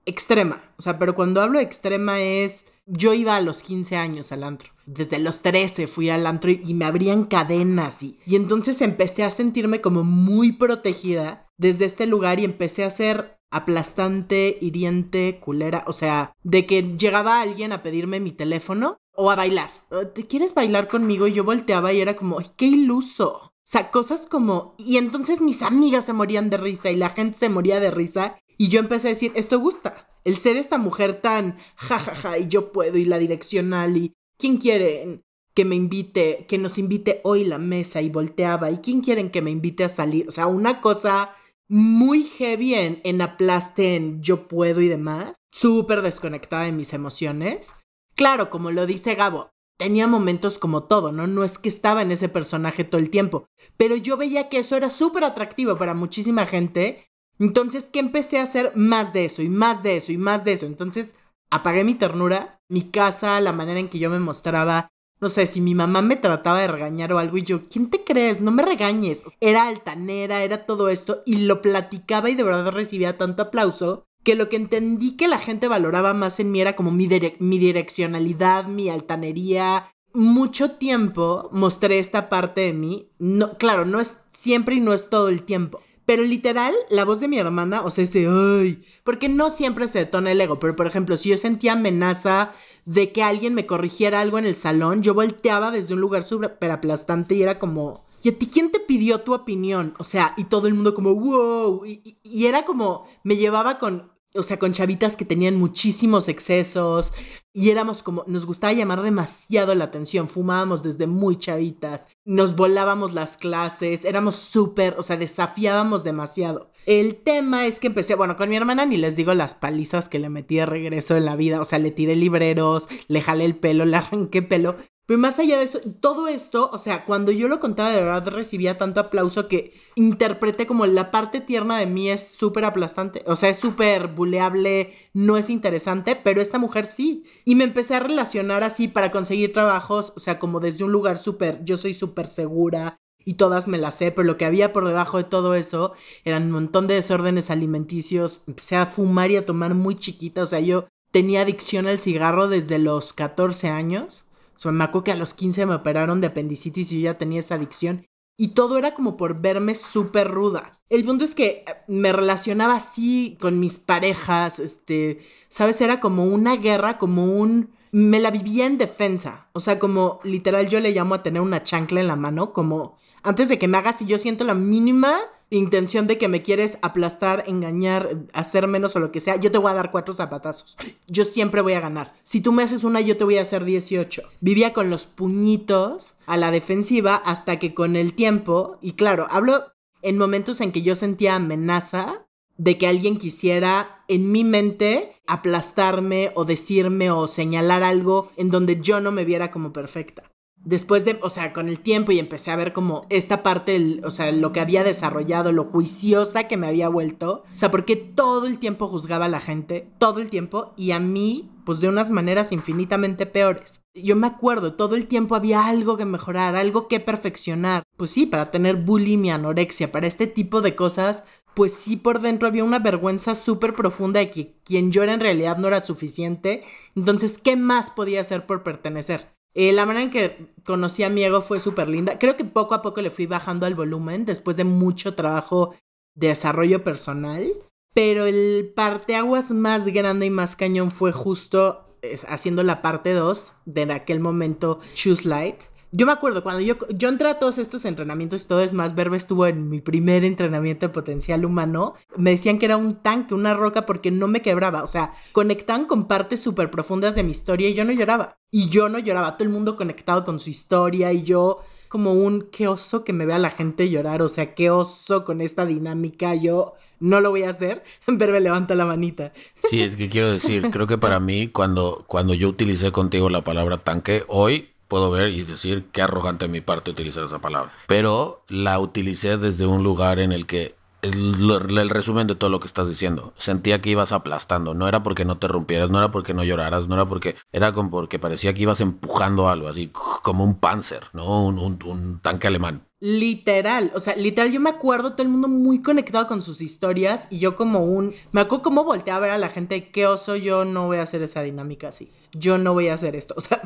extrema. O sea, pero cuando hablo extrema es yo iba a los 15 años al antro. Desde los 13 fui al antro y, me abrían cadenas y, y entonces empecé a sentirme como muy protegida desde este lugar y empecé a ser aplastante, hiriente, culera. O sea, de que llegaba alguien a pedirme mi teléfono o a bailar. ¿Te quieres bailar conmigo? Y yo volteaba y era como, ¡ay, qué iluso! O sea, cosas como... Y entonces mis amigas se morían de risa y la gente se moría de risa. Y yo empecé a decir, esto gusta. El ser esta mujer tan jajaja ja, ja, y yo puedo y la direccional y ¿quién quiere que me invite, que nos invite hoy la mesa y volteaba? ¿Y quién quieren que me invite a salir? O sea, una cosa muy heavy en, en aplaste, en yo puedo y demás. Súper desconectada de mis emociones. Claro, como lo dice Gabo, tenía momentos como todo, ¿no? No es que estaba en ese personaje todo el tiempo, pero yo veía que eso era súper atractivo para muchísima gente. Entonces, ¿qué empecé a hacer? Más de eso y más de eso y más de eso. Entonces, apagué mi ternura, mi casa, la manera en que yo me mostraba. No sé, si mi mamá me trataba de regañar o algo y yo, ¿quién te crees? No me regañes. Era altanera, era todo esto y lo platicaba y de verdad recibía tanto aplauso que lo que entendí que la gente valoraba más en mí era como mi, mi direccionalidad, mi altanería. Mucho tiempo mostré esta parte de mí. No, claro, no es siempre y no es todo el tiempo. Pero literal, la voz de mi hermana, o sea, ese, ay, porque no siempre se detona el ego, pero por ejemplo, si yo sentía amenaza de que alguien me corrigiera algo en el salón, yo volteaba desde un lugar súper aplastante y era como, ¿y a ti quién te pidió tu opinión? O sea, y todo el mundo como, wow, y, y era como, me llevaba con, o sea, con chavitas que tenían muchísimos excesos y éramos como, nos gustaba llamar demasiado la atención, fumábamos desde muy chavitas, nos volábamos las clases, éramos súper, o sea, desafiábamos demasiado. El tema es que empecé, bueno, con mi hermana ni les digo las palizas que le metí de regreso en la vida, o sea, le tiré libreros, le jalé el pelo, le arranqué pelo, pero más allá de eso, todo esto, o sea, cuando yo lo contaba de verdad recibía tanto aplauso que interpreté como la parte tierna de mí es súper aplastante, o sea, es súper buleable, no es interesante, pero esta mujer sí. Y me empecé a relacionar así para conseguir trabajos, o sea, como desde un lugar súper, yo soy súper segura, y todas me las sé, pero lo que había por debajo de todo eso eran un montón de desórdenes alimenticios. Empecé a fumar y a tomar muy chiquita, o sea, yo tenía adicción al cigarro desde los 14 años. O sea, me acuerdo que a los 15 me operaron de apendicitis y yo ya tenía esa adicción. Y todo era como por verme súper ruda. El punto es que eh, me relacionaba así con mis parejas, este, ¿sabes? Era como una guerra, como un... Me la vivía en defensa. O sea, como literal yo le llamo a tener una chancla en la mano, como antes de que me hagas, si yo siento la mínima intención de que me quieres aplastar, engañar, hacer menos o lo que sea, yo te voy a dar cuatro zapatazos. Yo siempre voy a ganar. Si tú me haces una, yo te voy a hacer 18. Vivía con los puñitos a la defensiva hasta que con el tiempo, y claro, hablo en momentos en que yo sentía amenaza de que alguien quisiera en mi mente aplastarme o decirme o señalar algo en donde yo no me viera como perfecta después de, o sea, con el tiempo y empecé a ver como esta parte, o sea, lo que había desarrollado, lo juiciosa que me había vuelto, o sea, porque todo el tiempo juzgaba a la gente, todo el tiempo, y a mí, pues de unas maneras infinitamente peores. Yo me acuerdo, todo el tiempo había algo que mejorar, algo que perfeccionar. Pues sí, para tener bulimia, anorexia, para este tipo de cosas, pues sí por dentro había una vergüenza súper profunda de que quien yo era en realidad no era suficiente. Entonces, ¿qué más podía hacer por pertenecer? Eh, la manera en que conocí a mi ego fue súper linda. Creo que poco a poco le fui bajando al volumen después de mucho trabajo de desarrollo personal. Pero el parteaguas más grande y más cañón fue justo haciendo la parte 2 de aquel momento Choose Light yo me acuerdo cuando yo, yo entré a todos estos entrenamientos y todo es más, Verbe estuvo en mi primer entrenamiento de potencial humano, me decían que era un tanque, una roca porque no me quebraba, o sea, conectan con partes súper profundas de mi historia y yo no lloraba. Y yo no lloraba, todo el mundo conectado con su historia y yo como un qué oso que me vea la gente llorar, o sea, qué oso con esta dinámica, yo no lo voy a hacer, Verbe levanta la manita. Sí, es que quiero decir, creo que para mí cuando, cuando yo utilicé contigo la palabra tanque, hoy puedo ver y decir qué arrogante de mi parte utilizar esa palabra. Pero la utilicé desde un lugar en el que el, el, resumen de todo lo que estás diciendo. Sentía que ibas aplastando. No era porque no te rompieras, no era porque no lloraras, no era porque. Era como porque parecía que ibas empujando algo, así como un panzer, ¿no? Un, un, un tanque alemán. Literal, o sea, literal, yo me acuerdo todo el mundo muy conectado con sus historias y yo como un, me acuerdo cómo volteé a ver a la gente, qué oso, yo no voy a hacer esa dinámica así, yo no voy a hacer esto, o sea,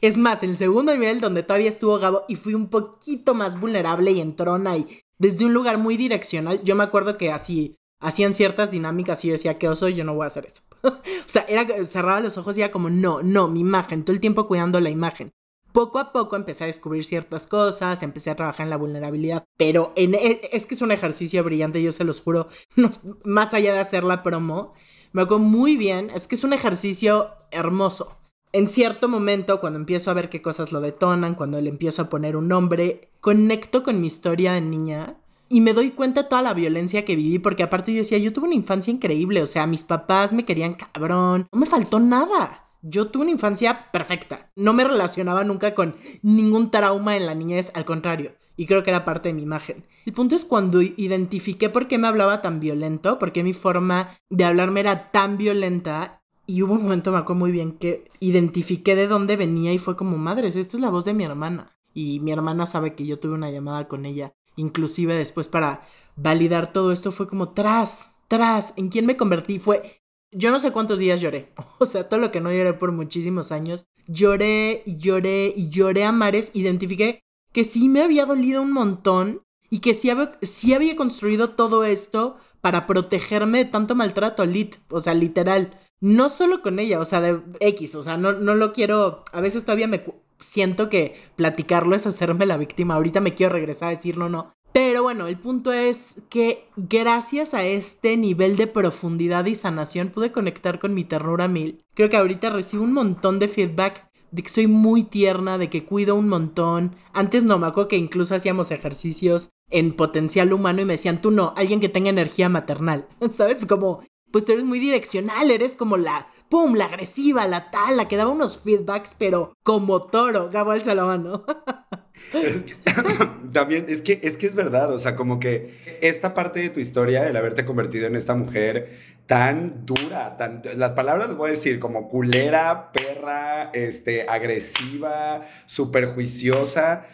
es más, el segundo nivel donde todavía estuvo Gabo y fui un poquito más vulnerable y entrona y desde un lugar muy direccional, yo me acuerdo que así hacían ciertas dinámicas y yo decía, qué oso, yo no voy a hacer eso. o sea, era, cerraba los ojos y era como, no, no, mi imagen, todo el tiempo cuidando la imagen poco a poco empecé a descubrir ciertas cosas, empecé a trabajar en la vulnerabilidad, pero e, es que es un ejercicio brillante, yo se los juro, más allá de hacer la promo, me hago muy bien, es que es un ejercicio hermoso. En cierto momento, cuando empiezo a ver qué cosas lo detonan, cuando le empiezo a poner un nombre, conecto con mi historia de niña y me doy cuenta de toda la violencia que viví, porque aparte yo decía, yo tuve una infancia increíble, o sea, mis papás me querían cabrón, no me faltó nada. Yo tuve una infancia perfecta. No me relacionaba nunca con ningún trauma en la niñez, al contrario. Y creo que era parte de mi imagen. El punto es cuando identifiqué por qué me hablaba tan violento, por qué mi forma de hablarme era tan violenta. Y hubo un momento, me acuerdo muy bien, que identifiqué de dónde venía y fue como, madres, esta es la voz de mi hermana. Y mi hermana sabe que yo tuve una llamada con ella. Inclusive después para validar todo esto fue como, tras, tras, ¿en quién me convertí? Fue yo no sé cuántos días lloré. O sea, todo lo que no lloré por muchísimos años. Lloré y lloré y lloré a mares. Identifiqué que sí me había dolido un montón y que sí había, sí había construido todo esto para protegerme de tanto maltrato, lit, o sea, literal. No solo con ella, o sea, de X, o sea, no, no lo quiero, a veces todavía me siento que platicarlo es hacerme la víctima, ahorita me quiero regresar a decir no, no, pero bueno, el punto es que gracias a este nivel de profundidad y sanación pude conectar con mi ternura mil. Creo que ahorita recibo un montón de feedback de que soy muy tierna, de que cuido un montón. Antes no, me acuerdo que incluso hacíamos ejercicios en potencial humano y me decían, tú no, alguien que tenga energía maternal. ¿Sabes? Como, pues tú eres muy direccional, eres como la, ¡pum!, la agresiva, la tal, la que daba unos feedbacks, pero como toro, Gabo al Salamano. También es que, es que es verdad, o sea, como que esta parte de tu historia, el haberte convertido en esta mujer tan dura, tan, las palabras les voy a decir como culera, perra, este, agresiva, superjuiciosa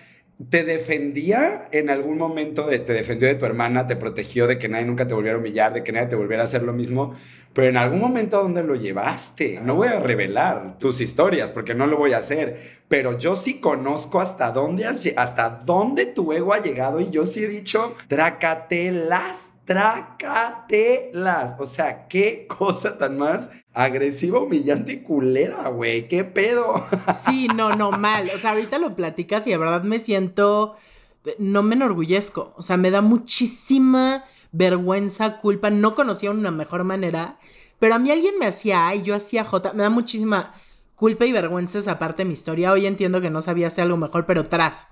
¿Te defendía en algún momento? De, ¿Te defendió de tu hermana? ¿Te protegió de que nadie nunca te volviera a humillar? ¿De que nadie te volviera a hacer lo mismo? Pero en algún momento, ¿dónde lo llevaste? No voy a revelar tus historias porque no lo voy a hacer. Pero yo sí conozco hasta dónde, hasta dónde tu ego ha llegado y yo sí he dicho, trácatelas trácatelas. O sea, qué cosa tan más agresiva, humillante y culera, güey. ¿Qué pedo? Sí, no, no, mal. O sea, ahorita lo platicas y de verdad me siento. No me enorgullezco. O sea, me da muchísima vergüenza, culpa. No conocía una mejor manera. Pero a mí alguien me hacía A y yo hacía J. Me da muchísima culpa y vergüenza esa parte de mi historia. Hoy entiendo que no sabía hacer algo mejor, pero tras.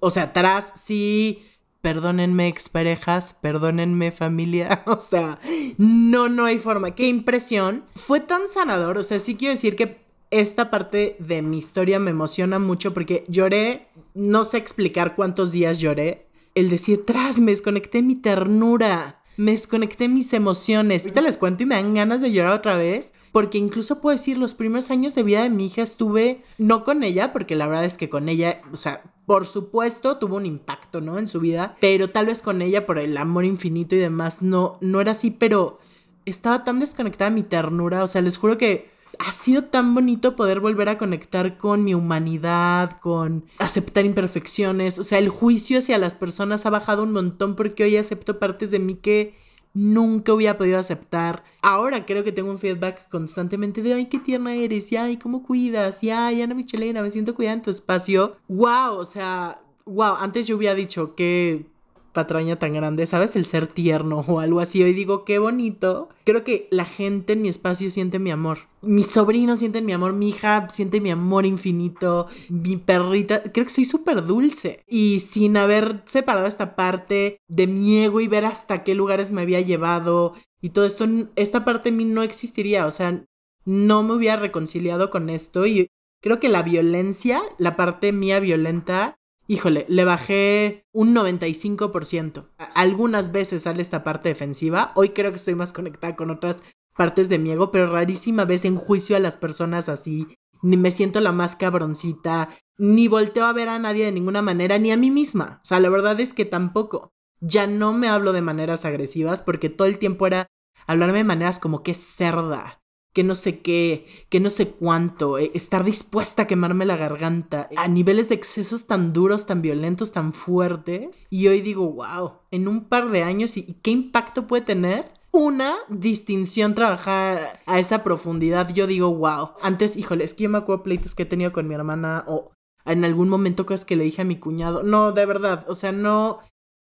O sea, tras sí perdónenme exparejas, perdónenme familia, o sea, no, no hay forma. Qué impresión. Fue tan sanador, o sea, sí quiero decir que esta parte de mi historia me emociona mucho porque lloré, no sé explicar cuántos días lloré. El decir, tras, me desconecté mi ternura, me desconecté mis emociones. Ahorita les cuento y me dan ganas de llorar otra vez, porque incluso puedo decir, los primeros años de vida de mi hija estuve, no con ella, porque la verdad es que con ella, o sea, por supuesto tuvo un impacto, ¿no? En su vida, pero tal vez con ella por el amor infinito y demás no, no era así, pero estaba tan desconectada mi ternura, o sea, les juro que ha sido tan bonito poder volver a conectar con mi humanidad, con aceptar imperfecciones, o sea, el juicio hacia las personas ha bajado un montón porque hoy acepto partes de mí que nunca hubiera podido aceptar. Ahora creo que tengo un feedback constantemente de, ay, qué tierna eres, y ay, cómo cuidas, y ay, Ana Michelena, me siento cuidada en tu espacio. Wow, o sea, wow, antes yo hubiera dicho que patraña tan grande, ¿sabes? El ser tierno o algo así. Hoy digo, qué bonito. Creo que la gente en mi espacio siente mi amor. Mis sobrinos sienten mi amor, mi hija siente mi amor infinito, mi perrita. Creo que soy súper dulce. Y sin haber separado esta parte de mi ego y ver hasta qué lugares me había llevado y todo esto, esta parte de mí no existiría. O sea, no me hubiera reconciliado con esto y creo que la violencia, la parte mía violenta, híjole, le bajé un 95%. Algunas veces sale esta parte defensiva. Hoy creo que estoy más conectada con otras partes de mi ego, pero rarísima vez en juicio a las personas así ni me siento la más cabroncita, ni volteo a ver a nadie de ninguna manera, ni a mí misma. O sea, la verdad es que tampoco. Ya no me hablo de maneras agresivas porque todo el tiempo era hablarme de maneras como que cerda, que no sé qué, que no sé cuánto, eh, estar dispuesta a quemarme la garganta, a niveles de excesos tan duros, tan violentos, tan fuertes. Y hoy digo, wow, en un par de años, ¿y qué impacto puede tener? Una distinción trabajar a esa profundidad. Yo digo, wow. Antes, híjole, es que yo me acuerdo pleitos que he tenido con mi hermana o en algún momento cosas que le dije a mi cuñado. No, de verdad, o sea, no,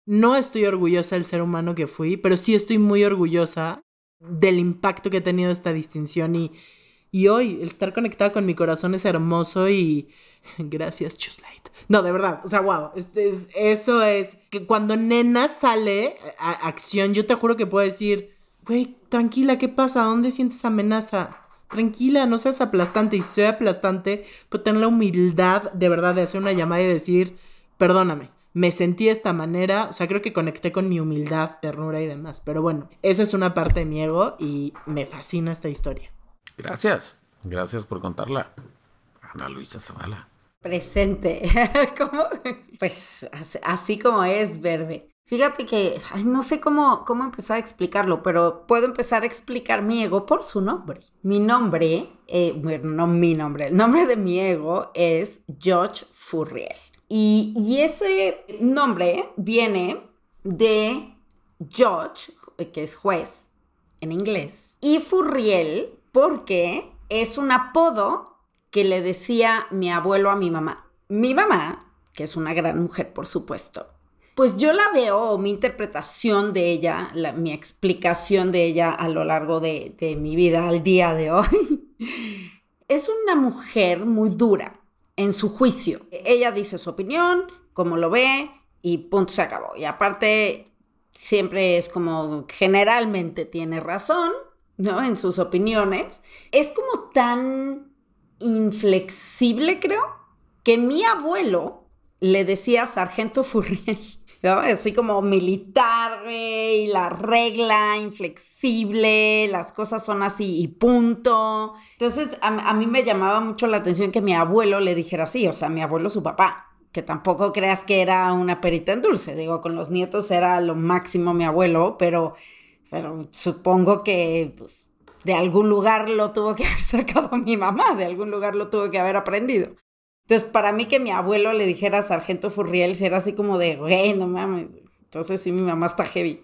no estoy orgullosa del ser humano que fui, pero sí estoy muy orgullosa del impacto que ha tenido esta distinción y, y hoy el estar conectada con mi corazón es hermoso y gracias Chuslight. No, de verdad, o sea, wow, eso es que cuando nena sale a acción, yo te juro que puedo decir, güey, tranquila, ¿qué pasa? ¿Dónde sientes amenaza? Tranquila, no seas aplastante. Y si soy aplastante, pues tener la humildad de verdad de hacer una llamada y decir, perdóname me sentí de esta manera, o sea, creo que conecté con mi humildad, ternura y demás. Pero bueno, esa es una parte de mi ego y me fascina esta historia. Gracias, gracias por contarla. Ana Luisa Zavala. Presente. ¿Cómo? Pues así como es, Verbe. Fíjate que no sé cómo, cómo empezar a explicarlo, pero puedo empezar a explicar mi ego por su nombre. Mi nombre, eh, bueno, no mi nombre, el nombre de mi ego es George Furriel. Y, ese nombre viene de Judge, que es juez en inglés, y Furriel porque es un apodo que le decía mi abuelo a mi mamá. Mi mamá, que es una gran mujer, por supuesto, pues yo la veo, mi interpretación de ella, mi explicación de ella a lo largo de, de mi vida al día de hoy, es una mujer muy dura en su juicio. Ella dice su opinión, como lo ve y punto se acabó. Y aparte, siempre es como generalmente tiene razón, ¿no? En sus opiniones. Es como tan inflexible, creo, que mi abuelo le decía sargento Furriel. Así como militar, y la regla, inflexible, las cosas son así y punto. Entonces, a, mí me llamaba mucho la atención que mi abuelo le dijera así, o sea, mi abuelo, su papá, que tampoco creas que era una perita en dulce, digo, con los nietos era lo máximo mi abuelo, pero, pero supongo que pues, de algún lugar lo tuvo que haber sacado mi mamá, de algún lugar lo tuvo que haber aprendido. Entonces, para mí que mi abuelo le dijera Sargento Furriel, era así como de, güey, no mames. Entonces, sí, mi mamá está heavy.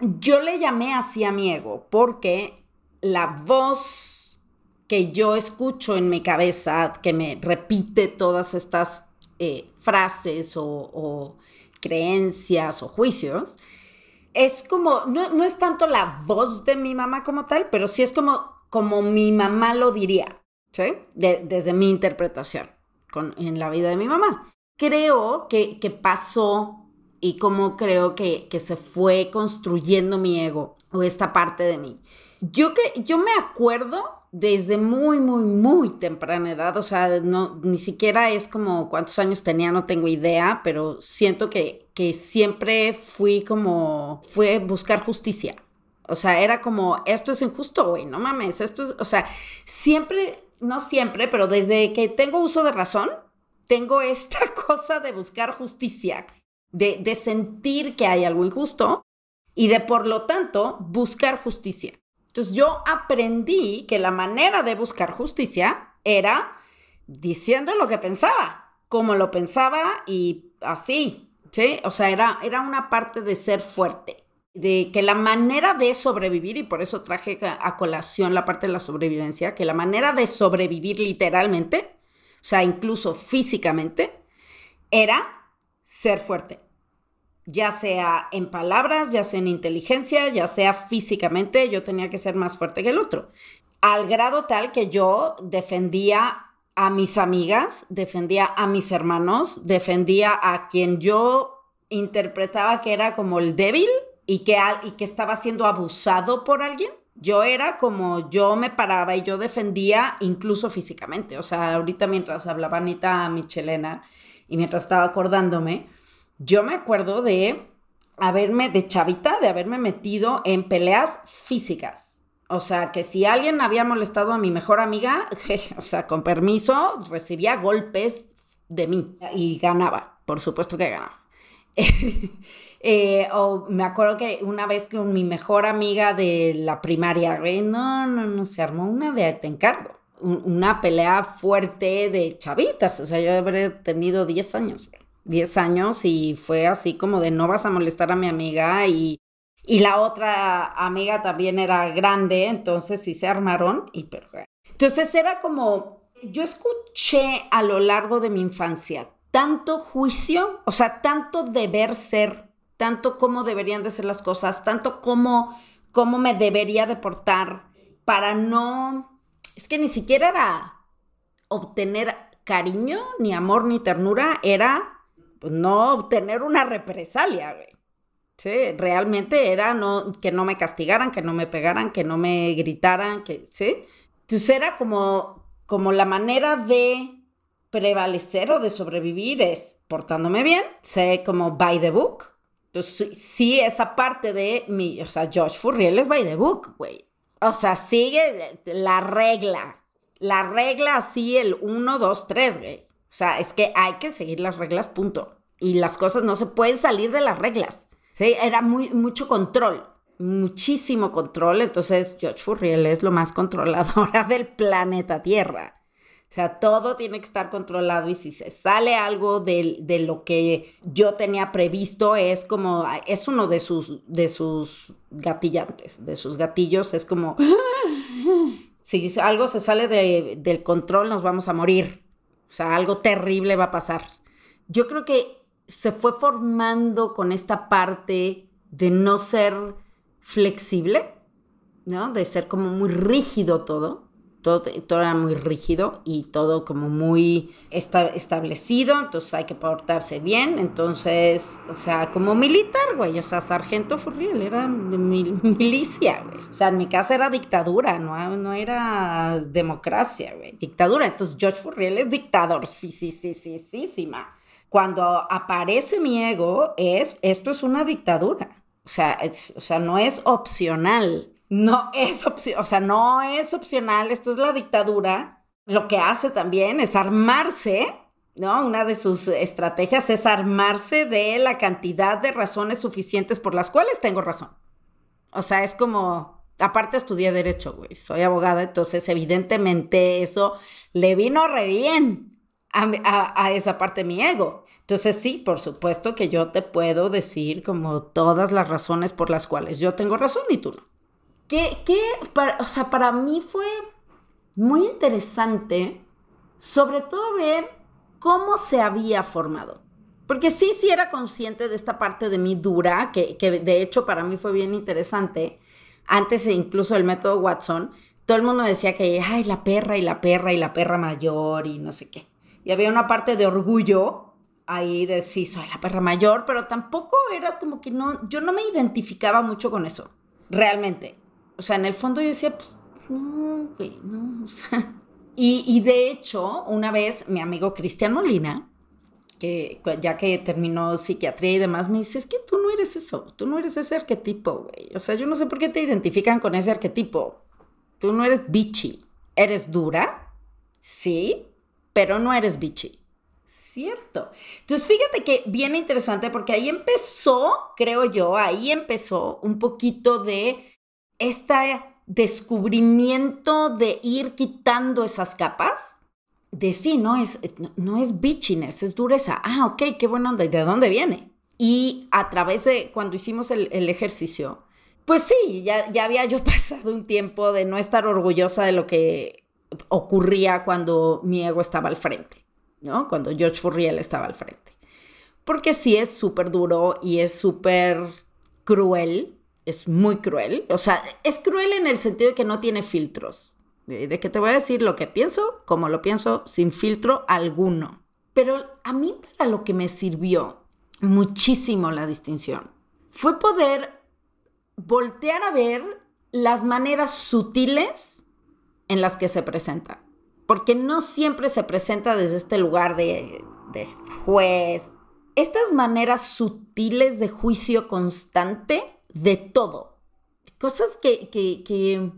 Yo le llamé así a mi ego porque la voz que yo escucho en mi cabeza, que me repite todas estas eh, frases o, creencias o juicios, es como, no, es tanto la voz de mi mamá como tal, pero sí es como, como mi mamá lo diría, ¿sí? desde mi interpretación en la vida de mi mamá. Creo que, pasó y cómo creo que, se fue construyendo mi ego o esta parte de mí. Yo que yo me acuerdo desde muy, muy, muy temprana edad, o sea, no, ni siquiera es como cuántos años tenía, no tengo idea, pero siento que, que siempre fui como, fue buscar justicia. O sea, era como, esto es injusto, güey, no mames, esto es, o sea, siempre no siempre, pero desde que tengo uso de razón, tengo esta cosa de buscar justicia, de, de sentir que hay algo injusto y de, por lo tanto, buscar justicia. Entonces yo aprendí que la manera de buscar justicia era diciendo lo que pensaba, como lo pensaba y así, ¿sí? O sea, era, era una parte de ser fuerte de que la manera de sobrevivir, y por eso traje a colación la parte de la sobrevivencia, que la manera de sobrevivir literalmente, o sea, incluso físicamente, era ser fuerte. Ya sea en palabras, ya sea en inteligencia, ya sea físicamente, yo tenía que ser más fuerte que el otro. Al grado tal que yo defendía a mis amigas, defendía a mis hermanos, defendía a quien yo interpretaba que era como el débil, y que, y que estaba siendo abusado por alguien. Yo era como yo me paraba y yo defendía incluso físicamente. O sea, ahorita mientras hablaba Anita Michelena y mientras estaba acordándome, yo me acuerdo de haberme, de chavita, de haberme metido en peleas físicas. O sea, que si alguien había molestado a mi mejor amiga, o sea, con permiso, recibía golpes de mí y ganaba, por supuesto que ganaba. Eh, o me acuerdo que una vez con mi mejor amiga de la primaria, no, no, no, se armó una de te encargo. Una pelea fuerte de chavitas. O sea, yo habría tenido 10 años. 10 años y fue así como de no vas a molestar a mi amiga y, y la otra amiga también era grande, entonces sí se armaron y pero entonces era como yo escuché a lo largo de mi infancia tanto juicio, o sea, tanto deber ser, tanto cómo deberían de ser las cosas, tanto cómo, cómo me debería de portar para no, es que ni siquiera era obtener cariño, ni amor, ni ternura, era pues, no obtener una represalia, güey. Sí, realmente era no, que no me castigaran, que no me pegaran, que no me gritaran, que, ¿sí? Entonces era como, como la manera de prevalecer o de sobrevivir es portándome bien, sé como by the book. Entonces, sí, esa parte de mi, o sea, Josh Furriel es by the book, güey. O sea, sigue la regla. La regla así, el 1, 2, 3, güey. O sea, es que hay que seguir las reglas, punto. Y las cosas no se pueden salir de las reglas. ¿sí? Era muy, mucho control, muchísimo control. Entonces, George Furriel es lo más controladora del planeta Tierra. O sea, todo tiene que estar controlado y si se sale algo de, de, lo que yo tenía previsto, es como, es uno de sus, de sus gatillantes, de sus gatillos, es como, si algo se sale de, del control, nos vamos a morir. O sea, algo terrible va a pasar. Yo creo que se fue formando con esta parte de no ser flexible, ¿no? De ser como muy rígido todo todo, era muy rígido y todo como muy establecido, entonces hay que portarse bien, entonces, o sea, como militar, güey, o sea, sargento Furriel era milicia, güey, o sea, en mi casa era dictadura, no, no era democracia, güey, dictadura, entonces George Furriel es dictador, sí, sí, sí, sí, sí, sí, ma. Cuando aparece mi ego, es, esto es una dictadura. O sea, o sea, no es opcional no es opción, o sea, no es opcional, esto es la dictadura. Lo que hace también es armarse, ¿no? Una de sus estrategias es armarse de la cantidad de razones suficientes por las cuales tengo razón. O sea, es como, aparte estudié derecho, güey, soy abogada, entonces evidentemente eso le vino re bien a, a esa parte de mi ego. Entonces sí, por supuesto que yo te puedo decir como todas las razones por las cuales yo tengo razón y tú no. ¿Qué, qué para, o sea, para mí fue muy interesante, sobre todo ver cómo se había formado. Porque sí, sí era consciente de esta parte de mí dura, que, que de hecho para mí fue bien interesante. Antes incluso del método Watson, todo el mundo me decía que, ay, la perra y la perra y la perra mayor y no sé qué. Y había una parte de orgullo ahí de sí, soy la perra mayor, pero tampoco era como que no, yo no me identificaba mucho con eso, realmente o sea, en el fondo yo decía, pues, no, güey, no, o sea. Y, y, de hecho, una vez mi amigo Cristian Molina, que ya que terminó psiquiatría y demás, me dice, es que tú no eres eso, tú no eres ese arquetipo, güey. O sea, yo no sé por qué te identifican con ese arquetipo. Tú no eres bichi. ¿Eres dura? Sí, pero no eres bichi. Cierto. Entonces, fíjate que bien interesante porque ahí empezó, creo yo, ahí empezó un poquito de este descubrimiento de ir quitando esas capas, de sí, no es, no es bitchiness, es dureza. Ah, ok, qué bueno, ¿de dónde viene? Y a través de cuando hicimos el, ejercicio, pues sí, ya, ya había yo pasado un tiempo de no estar orgullosa de lo que ocurría cuando mi ego estaba al frente, ¿no? Cuando George Furriel estaba al frente. Porque sí es súper duro y es súper cruel es muy cruel. O sea, es cruel en el sentido de que no tiene filtros. De que te voy a decir lo que pienso, como lo pienso, sin filtro alguno. Pero a mí para lo que me sirvió muchísimo la distinción fue poder voltear a ver las maneras sutiles en las que se presenta. Porque no siempre se presenta desde este lugar de, de juez. Estas maneras sutiles de juicio constante de todo. Cosas que, que,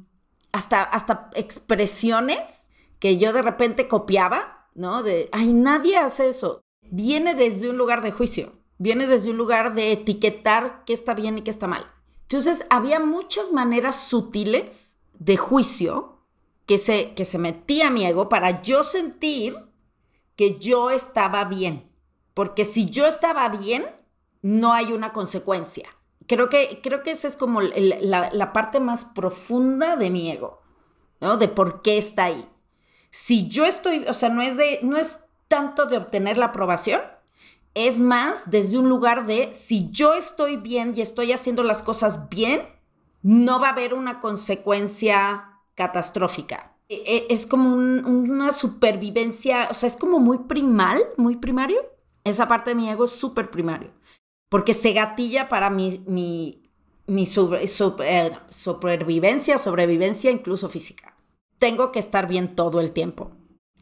hasta, hasta expresiones que yo de repente copiaba, ¿no? De, ay, nadie hace eso. Viene desde un lugar de juicio, viene desde un lugar de etiquetar qué está bien y qué está mal. Entonces, había muchas maneras sutiles de juicio que se, que se metía mi ego para yo sentir que yo estaba bien. Porque si yo estaba bien, no hay una consecuencia. Creo que, creo que esa es como la, la parte más profunda de mi ego, ¿no? De por qué está ahí. Si yo estoy, o sea, no es de, no es tanto de obtener la aprobación, es más desde un lugar de si yo estoy bien y estoy haciendo las cosas bien, no va a haber una consecuencia catastrófica. E, e, es como una supervivencia, o sea, es como muy primal, muy primario. Esa parte de mi ego es súper primario, porque se gatilla para mi, mi, mi eh, supervivencia, sobrevivencia, incluso física. Tengo que estar bien todo el tiempo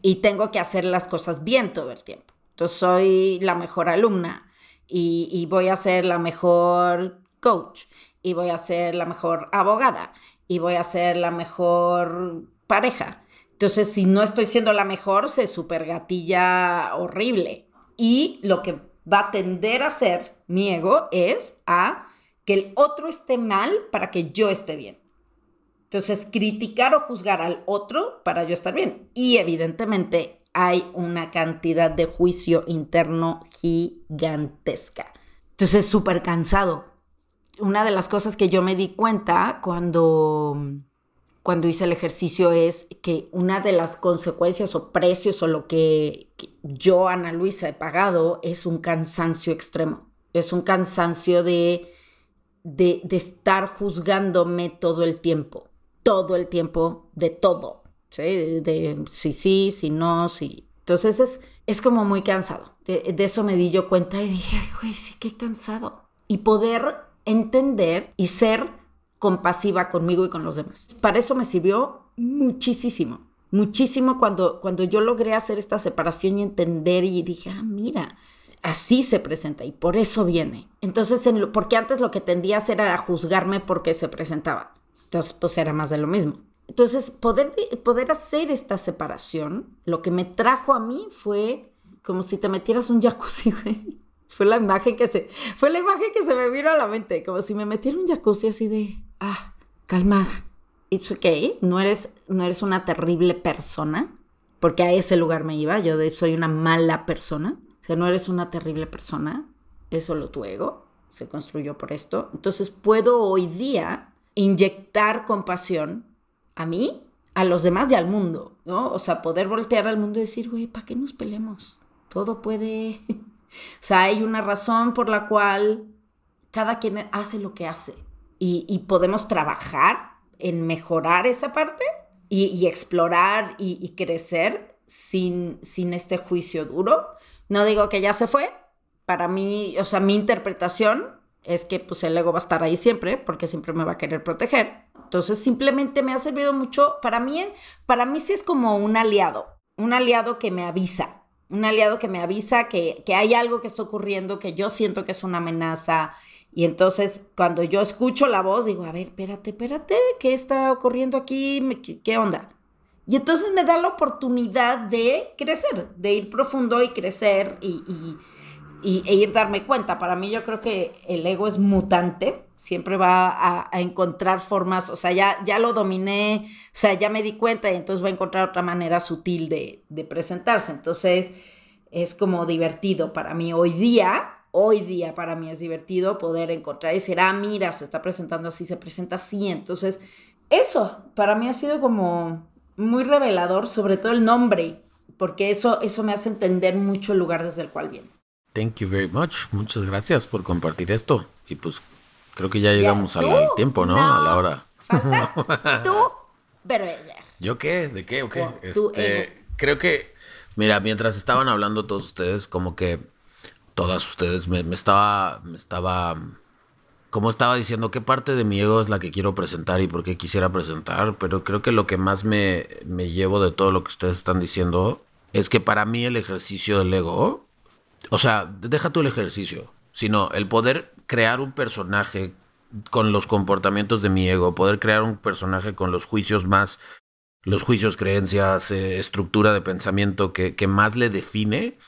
y tengo que hacer las cosas bien todo el tiempo. Entonces soy la mejor alumna y, voy a ser la mejor coach y voy a ser la mejor abogada y voy a ser la mejor pareja. Entonces, si no estoy siendo la mejor, se supergatilla horrible. Y lo que va a tender a hacer mi ego es a que el otro esté mal para que yo esté bien. Entonces, criticar o juzgar al otro para yo estar bien. Y evidentemente hay una cantidad de juicio interno gigantesca. Entonces es súper cansado. Una de las cosas que yo me di cuenta cuando, cuando hice el ejercicio es que una de las consecuencias o precios o lo que, yo, Ana Luisa, he pagado es un cansancio extremo. Es un cansancio de, de, de estar juzgándome todo el tiempo. Todo el tiempo de todo de, sí, sí, sí, no, sí. Entonces es, es como muy cansado. De, eso me di yo cuenta y dije, ay, güey, sí, qué cansado. Y poder entender y ser compasiva conmigo y con los demás. Para eso me sirvió muchísimo, muchísimo cuando, cuando yo logré hacer esta separación y entender y dije, ah, mira, así se presenta y por eso viene. Entonces, porque antes lo que tendía a hacer era juzgarme porque se presentaba. Entonces, pues era más de lo mismo. Entonces, poder, poder hacer esta separación, lo que me trajo a mí fue como si te metieras un jacuzzi, güey. Fue la imagen que se, fue la imagen que se me vino a la mente, como si me metiera un jacuzzi así de, ah, calmada. It's okay, no eres, no eres una terrible persona, porque a ese lugar me iba, yo soy una mala persona. O no eres una terrible persona, es solo tu ego, se construyó por esto. Entonces puedo hoy día inyectar compasión a mí, a los demás y al mundo, ¿no? O sea, poder voltear al mundo y decir, güey, ¿para qué nos peleemos? Todo puede... o sea, hay una razón por la cual cada quien hace lo que hace y, podemos trabajar en mejorar esa parte y, explorar y, y, crecer sin, sin este juicio duro. No digo que ya se fue, para mí, o sea, mi interpretación es que pues el ego va a estar ahí siempre porque siempre me va a querer proteger. Entonces simplemente me ha servido mucho, para mí, para mí sí es como un aliado, un aliado que me avisa, un aliado que me avisa que, que hay algo que está ocurriendo, que yo siento que es una amenaza. Y entonces cuando yo escucho la voz digo, a ver, espérate, espérate, ¿qué está ocurriendo aquí? ¿Qué, qué onda? Y entonces me da la oportunidad de crecer, de ir profundo y crecer y, y e ir darme cuenta. Para mí yo creo que el ego es mutante, siempre va a, encontrar formas, o sea, ya, ya lo dominé, o sea, ya me di cuenta y entonces va a encontrar otra manera sutil de, de presentarse. Entonces es como divertido para mí hoy día. Hoy día para mí es divertido poder encontrar y decir, ah, mira, se está presentando así, se presenta así. Entonces, eso para mí ha sido como muy revelador, sobre todo el nombre, porque eso, eso me hace entender mucho el lugar desde el cual viene. Thank you very much. Muchas gracias por compartir esto. Y pues creo que ya llegamos al tiempo, ¿no? A la hora. Faltas tú, ¿Yo qué? ¿De qué? ¿O qué? Este, creo que, mira, mientras estaban hablando todos ustedes, como que todas ustedes, me, estaba, me estaba, como estaba diciendo, qué parte de mi ego es la que quiero presentar y por qué quisiera presentar, pero creo que lo que más me, me llevo de todo lo que ustedes están diciendo es que para mí el ejercicio del ego o sea, deja tú el ejercicio, sino el poder crear un personaje con los comportamientos de mi ego, poder crear un personaje con los juicios más, los juicios, creencias, eh, estructura de pensamiento que, que más le define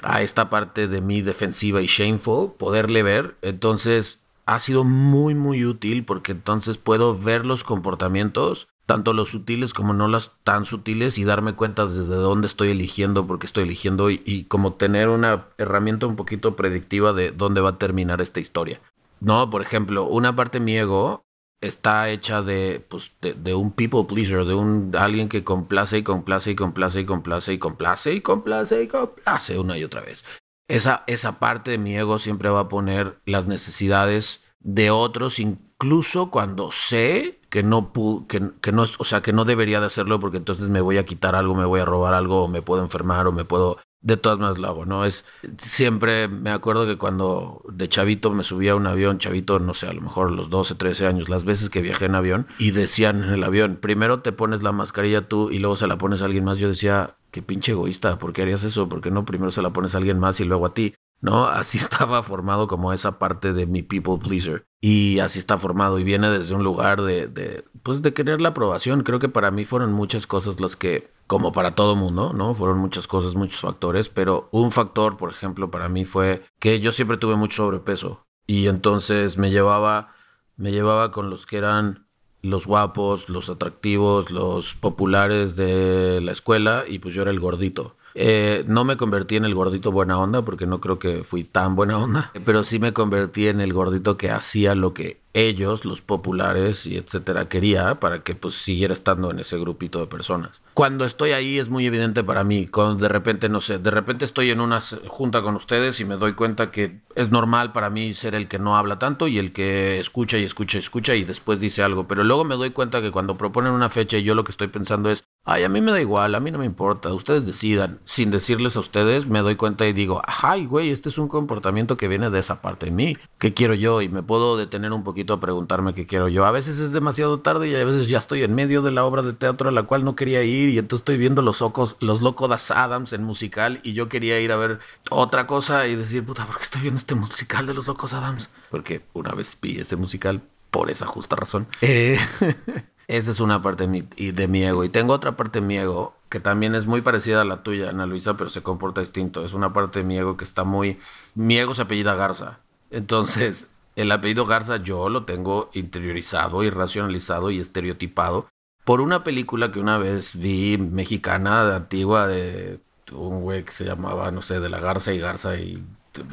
a esta parte de mí defensiva y shameful, poderle ver. Entonces ha sido muy, muy útil porque entonces puedo ver los comportamientos, tanto los sutiles como no las tan sutiles, y darme cuenta desde dónde estoy eligiendo, porque estoy eligiendo, y, como tener una herramienta un poquito predictiva de dónde va a terminar esta historia. No, por ejemplo, una parte de mi ego está hecha de, pues, de, un people pleaser, de un alguien que complace y complace y complace y complace y complace y complace y complace una y otra vez. Esa, esa parte de mi ego siempre va a poner las necesidades de otros, incluso cuando sé que no, que, que no, o sea, que no debería de hacerlo porque entonces me voy a quitar algo, me voy a robar algo, o me puedo enfermar, o me puedo de todas maneras lo ¿no? Es siempre me acuerdo que cuando de chavito me subía a un avión, chavito, no sé, a lo mejor los 12, 13 años, las veces que viajé en avión y decían en el avión, primero te pones la mascarilla tú y luego se la pones a alguien más. Yo decía, qué pinche egoísta, ¿por qué harías eso? ¿Por qué no primero se la pones a alguien más y luego a ti? ¿No? Así estaba formado como esa parte de mi people pleaser. Y así está formado y viene desde un lugar de, de pues de querer la aprobación. Creo que para mí fueron muchas cosas las que como para todo mundo, ¿no? Fueron muchas cosas, muchos factores, pero un factor, por ejemplo, para mí fue que yo siempre tuve mucho sobrepeso y entonces me llevaba, me llevaba con los que eran los guapos, los atractivos, los populares de la escuela y pues yo era el gordito. Eh, no me convertí en el gordito buena onda porque no creo que fui tan buena onda, pero sí me convertí en el gordito que hacía lo que ellos, los populares y etcétera, quería para que pues siguiera estando en ese grupito de personas. Cuando estoy ahí es muy evidente para mí, cuando de repente, no sé, de repente estoy en una junta con ustedes y me doy cuenta que es normal para mí ser el que no habla tanto y el que escucha y escucha y escucha y después dice algo, pero luego me doy cuenta que cuando proponen una fecha y yo lo que estoy pensando es, ay, a mí me da igual, a mí no me importa, ustedes decidan, sin decirles a ustedes, me doy cuenta y digo, ay, güey, este es un comportamiento que viene de esa parte de mí, ¿qué quiero yo? Y me puedo detener un poquito a preguntarme qué quiero yo. A veces es demasiado tarde y a veces ya estoy en medio de la obra de teatro a la cual no quería ir y entonces estoy viendo los ojos, los locos Adams en musical y yo quería ir a ver otra cosa y decir, puta, ¿por qué estoy viendo este musical de los locos Adams? Porque una vez vi ese musical por esa justa razón. Eh, esa es una parte de mi, de mi ego. Y tengo otra parte de mi ego que también es muy parecida a la tuya, Ana Luisa, pero se comporta distinto. Es una parte de mi ego que está muy... Mi ego se apellida Garza. Entonces, el apellido Garza yo lo tengo interiorizado y racionalizado y estereotipado por una película que una vez vi mexicana, antigua, de un güey que se llamaba, no sé, de la Garza y Garza y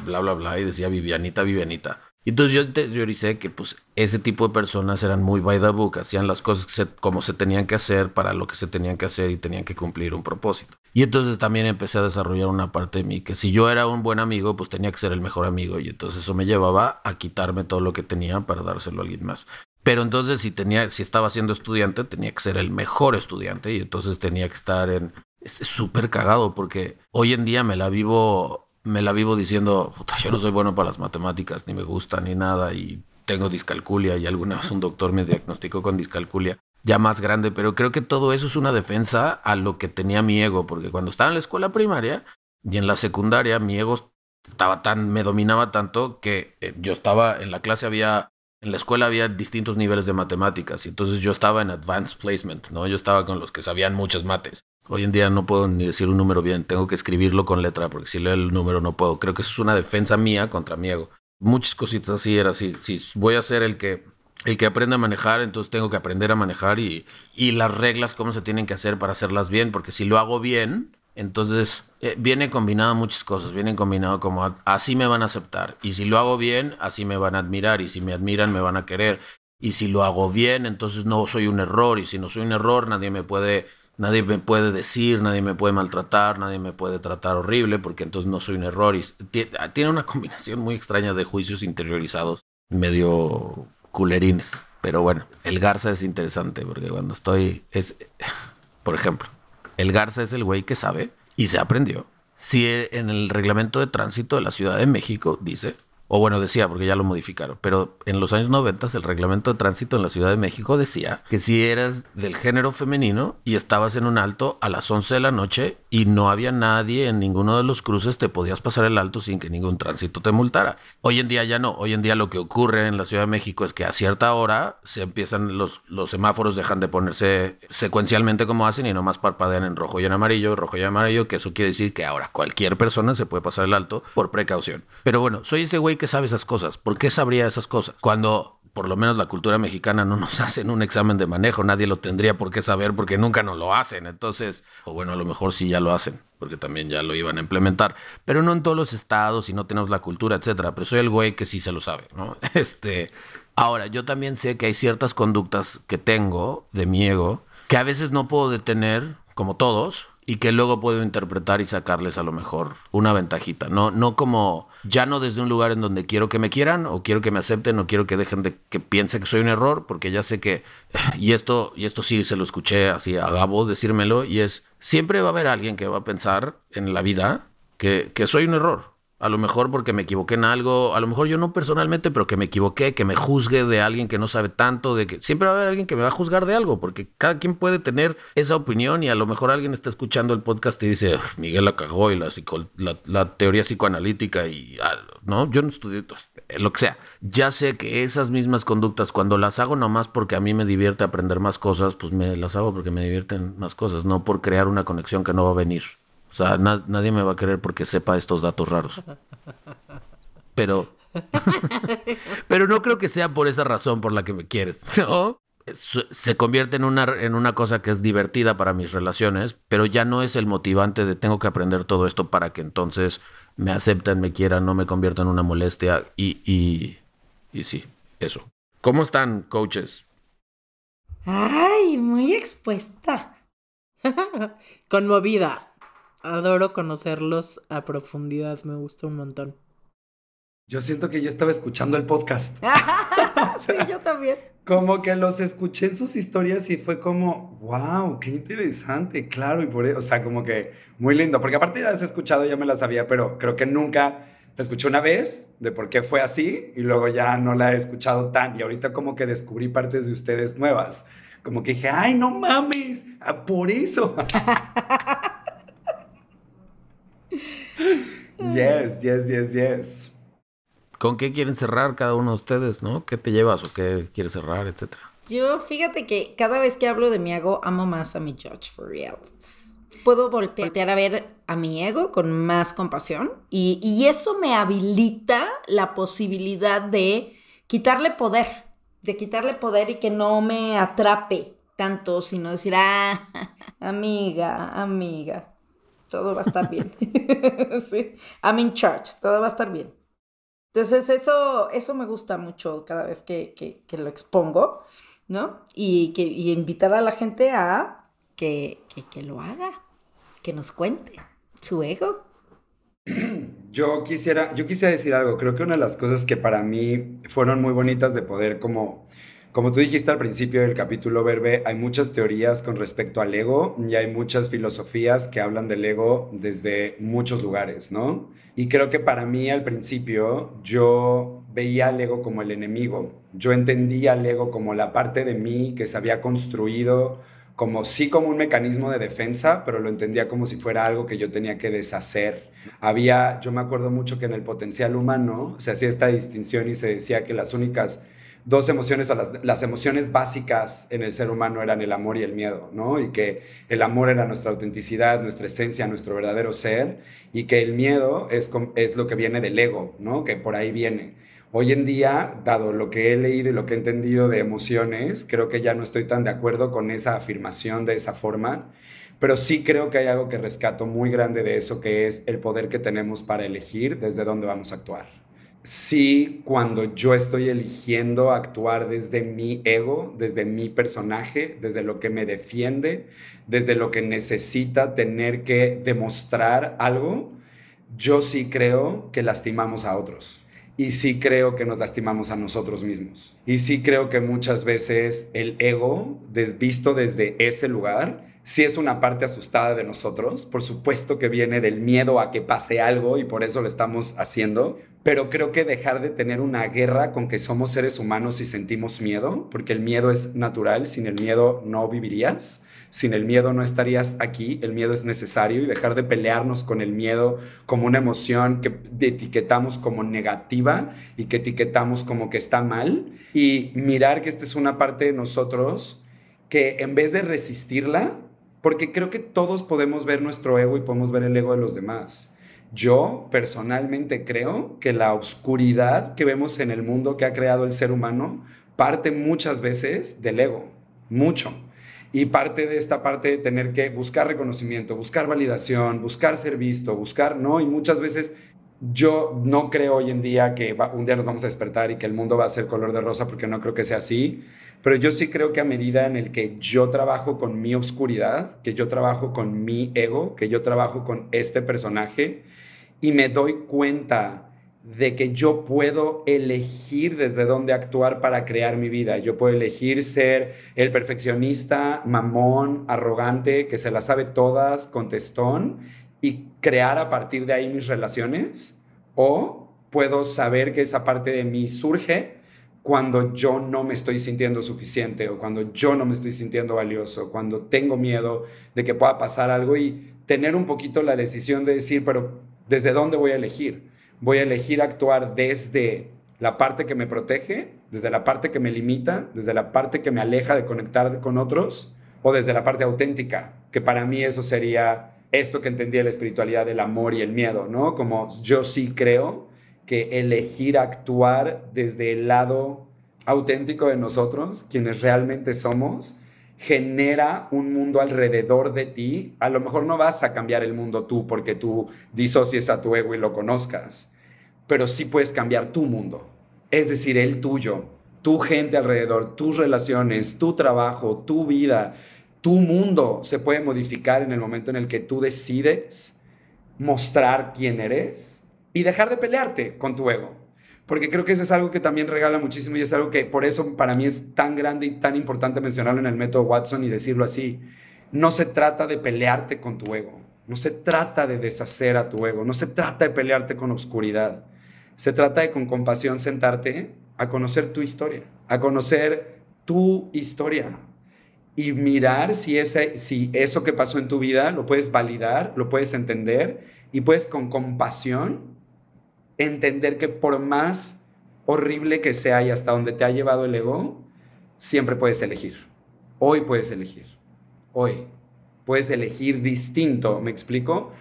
bla, bla, bla, y decía Vivianita, Vivianita. Y entonces yo interioricé que pues ese tipo de personas eran muy by the book, hacían las cosas como se tenían que hacer para lo que se tenían que hacer y tenían que cumplir un propósito. Y entonces también empecé a desarrollar una parte de mí que si yo era un buen amigo, pues tenía que ser el mejor amigo y entonces eso me llevaba a quitarme todo lo que tenía para dárselo a alguien más. Pero entonces si tenía si estaba siendo estudiante, tenía que ser el mejor estudiante y entonces tenía que estar en súper cagado porque hoy en día me la vivo me la vivo diciendo, puta, yo no soy bueno para las matemáticas, ni me gusta, ni nada, y tengo discalculia, y alguna vez un doctor me diagnosticó con discalculia, ya más grande, pero creo que todo eso es una defensa a lo que tenía mi ego, porque cuando estaba en la escuela primaria y en la secundaria, mi ego estaba tan, me dominaba tanto que eh, yo estaba, en la clase había, en la escuela había distintos niveles de matemáticas, y entonces yo estaba en advanced placement, ¿no? Yo estaba con los que sabían muchas mates. Hoy en día no puedo ni decir un número bien, tengo que escribirlo con letra, porque si leo el número no puedo. Creo que eso es una defensa mía contra mi ego. Muchas cositas así era así. Si voy a ser el que, el que aprende a manejar, entonces tengo que aprender a manejar y, y las reglas, cómo se tienen que hacer para hacerlas bien, porque si lo hago bien, entonces eh, viene combinado muchas cosas, viene combinado como así me van a aceptar. Y si lo hago bien, así me van a admirar. Y si me admiran, me van a querer. Y si lo hago bien, entonces no soy un error. Y si no soy un error, nadie me puede Nadie me puede decir, nadie me puede maltratar, nadie me puede tratar horrible porque entonces no soy un error. Y tiene una combinación muy extraña de juicios interiorizados, medio culerines. Pero bueno, el Garza es interesante porque cuando estoy, es, por ejemplo, el Garza es el güey que sabe y se aprendió. Si en el reglamento de tránsito de la Ciudad de México dice o bueno, decía, porque ya lo modificaron, pero en los años 90 el reglamento de tránsito en la Ciudad de México decía que si eras del género femenino y estabas en un alto a las 11 de la noche y no había nadie en ninguno de los cruces, te podías pasar el alto sin que ningún tránsito te multara. Hoy en día ya no, hoy en día lo que ocurre en la Ciudad de México es que a cierta hora se empiezan los, los semáforos, dejan de ponerse secuencialmente como hacen y nomás parpadean en rojo y en amarillo, rojo y amarillo, que eso quiere decir que ahora cualquier persona se puede pasar el alto por precaución. Pero bueno, soy ese güey que sabe esas cosas. ¿Por qué sabría esas cosas? Cuando por lo menos la cultura mexicana no nos hacen un examen de manejo, nadie lo tendría por qué saber porque nunca nos lo hacen. Entonces, o bueno, a lo mejor sí ya lo hacen, porque también ya lo iban a implementar, pero no en todos los estados y no tenemos la cultura, etcétera. Pero soy el güey que sí se lo sabe, ¿no? Este, ahora, yo también sé que hay ciertas conductas que tengo de mi ego que a veces no puedo detener, como todos, y que luego puedo interpretar y sacarles a lo mejor una ventajita. No, no como ya no desde un lugar en donde quiero que me quieran o quiero que me acepten o quiero que dejen de que piense que soy un error, porque ya sé que y esto y esto sí se lo escuché así a Gabo decírmelo y es siempre va a haber alguien que va a pensar en la vida que, que soy un error. A lo mejor porque me equivoqué en algo, a lo mejor yo no personalmente, pero que me equivoqué, que me juzgue de alguien que no sabe tanto, de que siempre va a haber alguien que me va a juzgar de algo, porque cada quien puede tener esa opinión y a lo mejor alguien está escuchando el podcast y dice, Miguel la cagó y la, la, la teoría psicoanalítica y, no, yo no estudié lo que sea. Ya sé que esas mismas conductas, cuando las hago nomás porque a mí me divierte aprender más cosas, pues me las hago porque me divierten más cosas, no por crear una conexión que no va a venir. O sea, nadie me va a querer porque sepa estos datos raros. Pero. pero no creo que sea por esa razón por la que me quieres, ¿no? Se convierte en una, en una cosa que es divertida para mis relaciones, pero ya no es el motivante de tengo que aprender todo esto para que entonces me acepten, me quieran, no me convierta en una molestia. Y, y, y sí, eso. ¿Cómo están, coaches? Ay, muy expuesta. Conmovida adoro conocerlos a profundidad, me gusta un montón. Yo siento que yo estaba escuchando el podcast. sí, yo también. Como que los escuché en sus historias y fue como, wow, qué interesante, claro, y por eso, o sea, como que muy lindo, porque aparte ya las he escuchado, ya me las sabía, pero creo que nunca la escuché una vez de por qué fue así y luego ya no la he escuchado tan, y ahorita como que descubrí partes de ustedes nuevas, como que dije, ay, no mames, ah, por eso. Yes, yes, yes, yes. ¿Con qué quieren cerrar cada uno de ustedes, no? ¿Qué te llevas o qué quieres cerrar, etcétera? Yo, fíjate que cada vez que hablo de mi ego, amo más a mi Judge for Realities. Puedo voltear a ver a mi ego con más compasión y, y eso me habilita la posibilidad de quitarle poder, de quitarle poder y que no me atrape tanto, sino decir, ah, amiga, amiga, todo va a estar bien. sí, I'm in charge, todo va a estar bien. Entonces eso, eso me gusta mucho cada vez que, que, lo expongo, ¿no? Y, que, y invitar a la gente a que, que lo haga, que nos cuente su ego. Yo quisiera, yo quisiera decir algo. Creo que una de las cosas que para mí fueron muy bonitas de poder como como tú dijiste al principio del capítulo, Verbe, hay muchas teorías con respecto al ego y hay muchas filosofías que hablan del ego desde muchos lugares, ¿no? Y creo que para mí al principio yo veía al ego como el enemigo. Yo entendía al ego como la parte de mí que se había construido como sí como un mecanismo de defensa, pero lo entendía como si fuera algo que yo tenía que deshacer. Había, yo me acuerdo mucho que en el potencial humano se hacía esta distinción y se decía que las únicas dos emociones, o las, emociones básicas en el ser humano eran el amor y el miedo, ¿no? Y que el amor era nuestra autenticidad, nuestra esencia, nuestro verdadero ser, y que el miedo es, es lo que viene del ego, ¿no? Que por ahí viene. Hoy en día, dado lo que he leído y lo que he entendido de emociones, creo que ya no estoy tan de acuerdo con esa afirmación de esa forma, pero sí creo que hay algo que rescato muy grande de eso, que es el poder que tenemos para elegir desde dónde vamos a actuar sí cuando yo estoy eligiendo actuar desde mi ego, desde mi personaje, desde lo que me defiende, desde lo que necesita tener que demostrar algo, yo sí creo que lastimamos a otros. Y sí creo que nos lastimamos a nosotros mismos. Y sí creo que muchas veces el ego, visto desde ese lugar, sí es una parte asustada de nosotros. Por supuesto que viene del miedo a que pase algo y por eso lo estamos haciendo. Pero creo que dejar de tener una guerra con que somos seres humanos y sentimos miedo, porque el miedo es natural, sin el miedo no vivirías. Sin el miedo no estarías aquí, el miedo es necesario y dejar de pelearnos con el miedo como una emoción que etiquetamos como negativa y que etiquetamos como que está mal y mirar que esta es una parte de nosotros que en vez de resistirla, porque creo que todos podemos ver nuestro ego y podemos ver el ego de los demás. Yo personalmente creo que la oscuridad que vemos en el mundo que ha creado el ser humano parte muchas veces del ego, mucho. Y parte de esta parte de tener que buscar reconocimiento, buscar validación, buscar ser visto, buscar, ¿no? Y muchas veces yo no creo hoy en día que un día nos vamos a despertar y que el mundo va a ser color de rosa porque no creo que sea así. Pero yo sí creo que a medida en el que yo trabajo con mi oscuridad, que yo trabajo con mi ego, que yo trabajo con este personaje y me doy cuenta de que yo puedo elegir desde dónde actuar para crear mi vida. Yo puedo elegir ser el perfeccionista, mamón, arrogante, que se las sabe todas, contestón, y crear a partir de ahí mis relaciones. O puedo saber que esa parte de mí surge cuando yo no me estoy sintiendo suficiente o cuando yo no me estoy sintiendo valioso, cuando tengo miedo de que pueda pasar algo y tener un poquito la decisión de decir, pero ¿desde dónde voy a elegir? Voy a elegir actuar desde la parte que me protege, desde la parte que me limita, desde la parte que me aleja de conectar con otros o desde la parte auténtica, que para mí eso sería esto que entendía la espiritualidad del amor y el miedo, ¿no? Como yo sí creo que elegir actuar desde el lado auténtico de nosotros, quienes realmente somos, genera un mundo alrededor de ti. A lo mejor no vas a cambiar el mundo tú porque tú disocies a tu ego y lo conozcas, pero sí puedes cambiar tu mundo, es decir, el tuyo, tu gente alrededor, tus relaciones, tu trabajo, tu vida, tu mundo se puede modificar en el momento en el que tú decides mostrar quién eres y dejar de pelearte con tu ego. Porque creo que eso es algo que también regala muchísimo y es algo que por eso para mí es tan grande y tan importante mencionarlo en el método Watson y decirlo así. No se trata de pelearte con tu ego, no se trata de deshacer a tu ego, no se trata de pelearte con obscuridad. Se trata de con compasión sentarte a conocer tu historia, a conocer tu historia y mirar si, ese, si eso que pasó en tu vida lo puedes validar, lo puedes entender y puedes con compasión entender que por más horrible que sea y hasta donde te ha llevado el ego, siempre puedes elegir. Hoy puedes elegir. Hoy. Puedes elegir distinto, ¿me explico?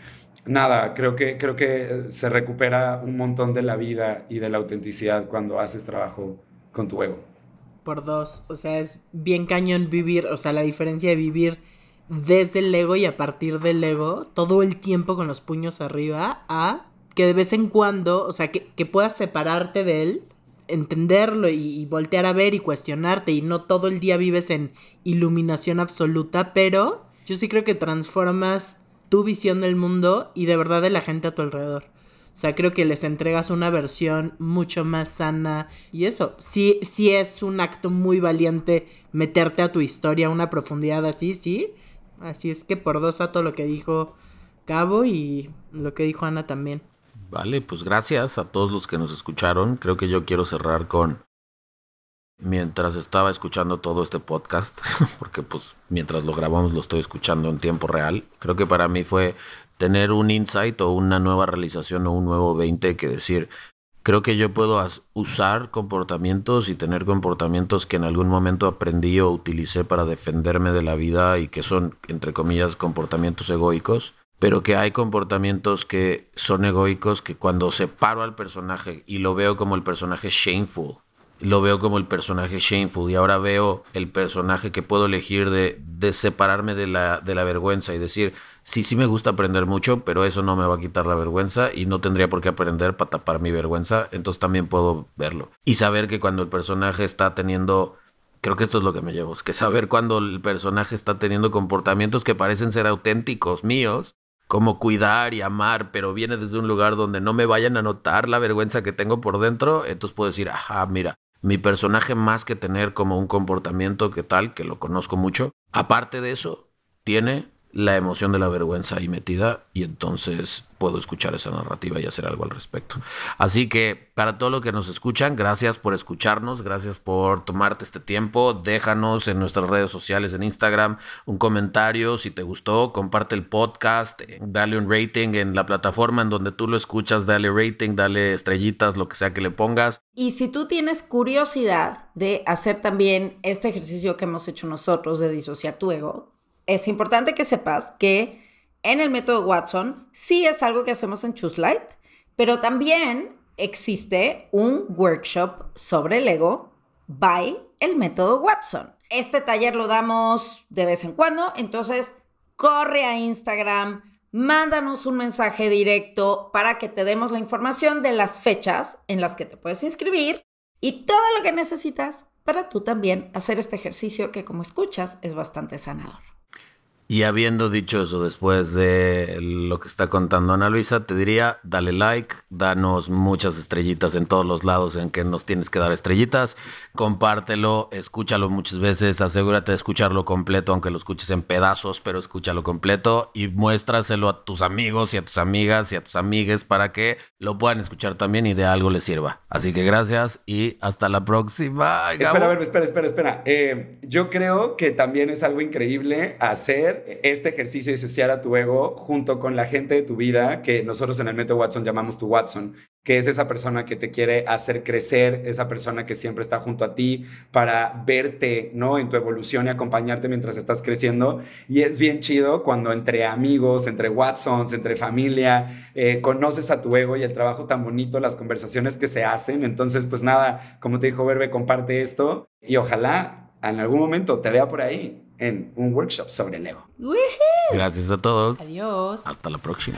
Nada, creo que, creo que se recupera un montón de la vida y de la autenticidad cuando haces trabajo con tu ego. Por dos, o sea, es bien cañón vivir, o sea, la diferencia de vivir desde el ego y a partir del ego, todo el tiempo con los puños arriba, a que de vez en cuando, o sea, que, puedas separarte de él, entenderlo y, voltear a ver y cuestionarte y no todo el día vives en iluminación absoluta, pero yo sí creo que transformas tu visión del mundo y de verdad de la gente a tu alrededor. O sea, creo que les entregas una versión mucho más sana. Y eso, sí, sí es un acto muy valiente meterte a tu historia una profundidad así, sí. Así es que por dos a todo lo que dijo Cabo y lo que dijo Ana también. Vale, pues gracias a todos los que nos escucharon. Creo que yo quiero cerrar con mientras estaba escuchando todo este podcast, porque pues mientras lo grabamos lo estoy escuchando en tiempo real. Creo que para mí fue tener un insight o una nueva realización o un nuevo 20 que decir, creo que yo puedo usar comportamientos y tener comportamientos que en algún momento aprendí o utilicé para defenderme de la vida y que son, entre comillas, comportamientos egoicos pero que hay comportamientos que son egoicos que cuando separo al personaje y lo veo como el personaje shameful, lo veo como el personaje shameful y ahora veo el personaje que puedo elegir de, de separarme de la, de la vergüenza y decir, sí, sí me gusta aprender mucho, pero eso no me va a quitar la vergüenza y no tendría por qué aprender para tapar mi vergüenza, entonces también puedo verlo. Y saber que cuando el personaje está teniendo creo que esto es lo que me llevo, es que saber cuando el personaje está teniendo comportamientos que parecen ser auténticos míos cómo cuidar y amar, pero viene desde un lugar donde no me vayan a notar la vergüenza que tengo por dentro, entonces puedo decir, ajá, mira, mi personaje más que tener como un comportamiento que tal, que lo conozco mucho, aparte de eso, tiene la emoción de la vergüenza ahí metida y entonces puedo escuchar esa narrativa y hacer algo al respecto. Así que para todos los que nos escuchan, gracias por escucharnos, gracias por tomarte este tiempo. Déjanos en nuestras redes sociales, en Instagram, un comentario si te gustó, comparte el podcast, dale un rating en la plataforma en donde tú lo escuchas, dale rating, dale estrellitas, lo que sea que le pongas. Y si tú tienes curiosidad de hacer también este ejercicio que hemos hecho nosotros de disociar tu ego, es importante que sepas que en el método Watson sí es algo que hacemos en Choose Light, pero también existe un workshop sobre el ego by el método Watson. Este taller lo damos de vez en cuando, entonces corre a Instagram, mándanos un mensaje directo para que te demos la información de las fechas en las que te puedes inscribir y todo lo que necesitas para tú también hacer este ejercicio que como escuchas es bastante sanador. Y habiendo dicho eso después de lo que está contando Ana Luisa, te diría, dale like, danos muchas estrellitas en todos los lados en que nos tienes que dar estrellitas, compártelo, escúchalo muchas veces, asegúrate de escucharlo completo, aunque lo escuches en pedazos, pero escúchalo completo y muéstraselo a tus amigos y a tus amigas y a tus amigues para que lo puedan escuchar también y de algo les sirva. Así que gracias y hasta la próxima. Espera, espera, espera, espera. Eh, yo creo que también es algo increíble hacer este ejercicio de asociar a tu ego junto con la gente de tu vida, que nosotros en el método Watson llamamos tu Watson, que es esa persona que te quiere hacer crecer, esa persona que siempre está junto a ti para verte, ¿no? En tu evolución y acompañarte mientras estás creciendo. Y es bien chido cuando entre amigos, entre Watsons, entre familia, eh, conoces a tu ego y el trabajo tan bonito, las conversaciones que se hacen. Entonces, pues nada, como te dijo Verbe, comparte esto y ojalá en algún momento te vea por ahí en un workshop sobre el ego. Gracias a todos. Adiós. Hasta la próxima.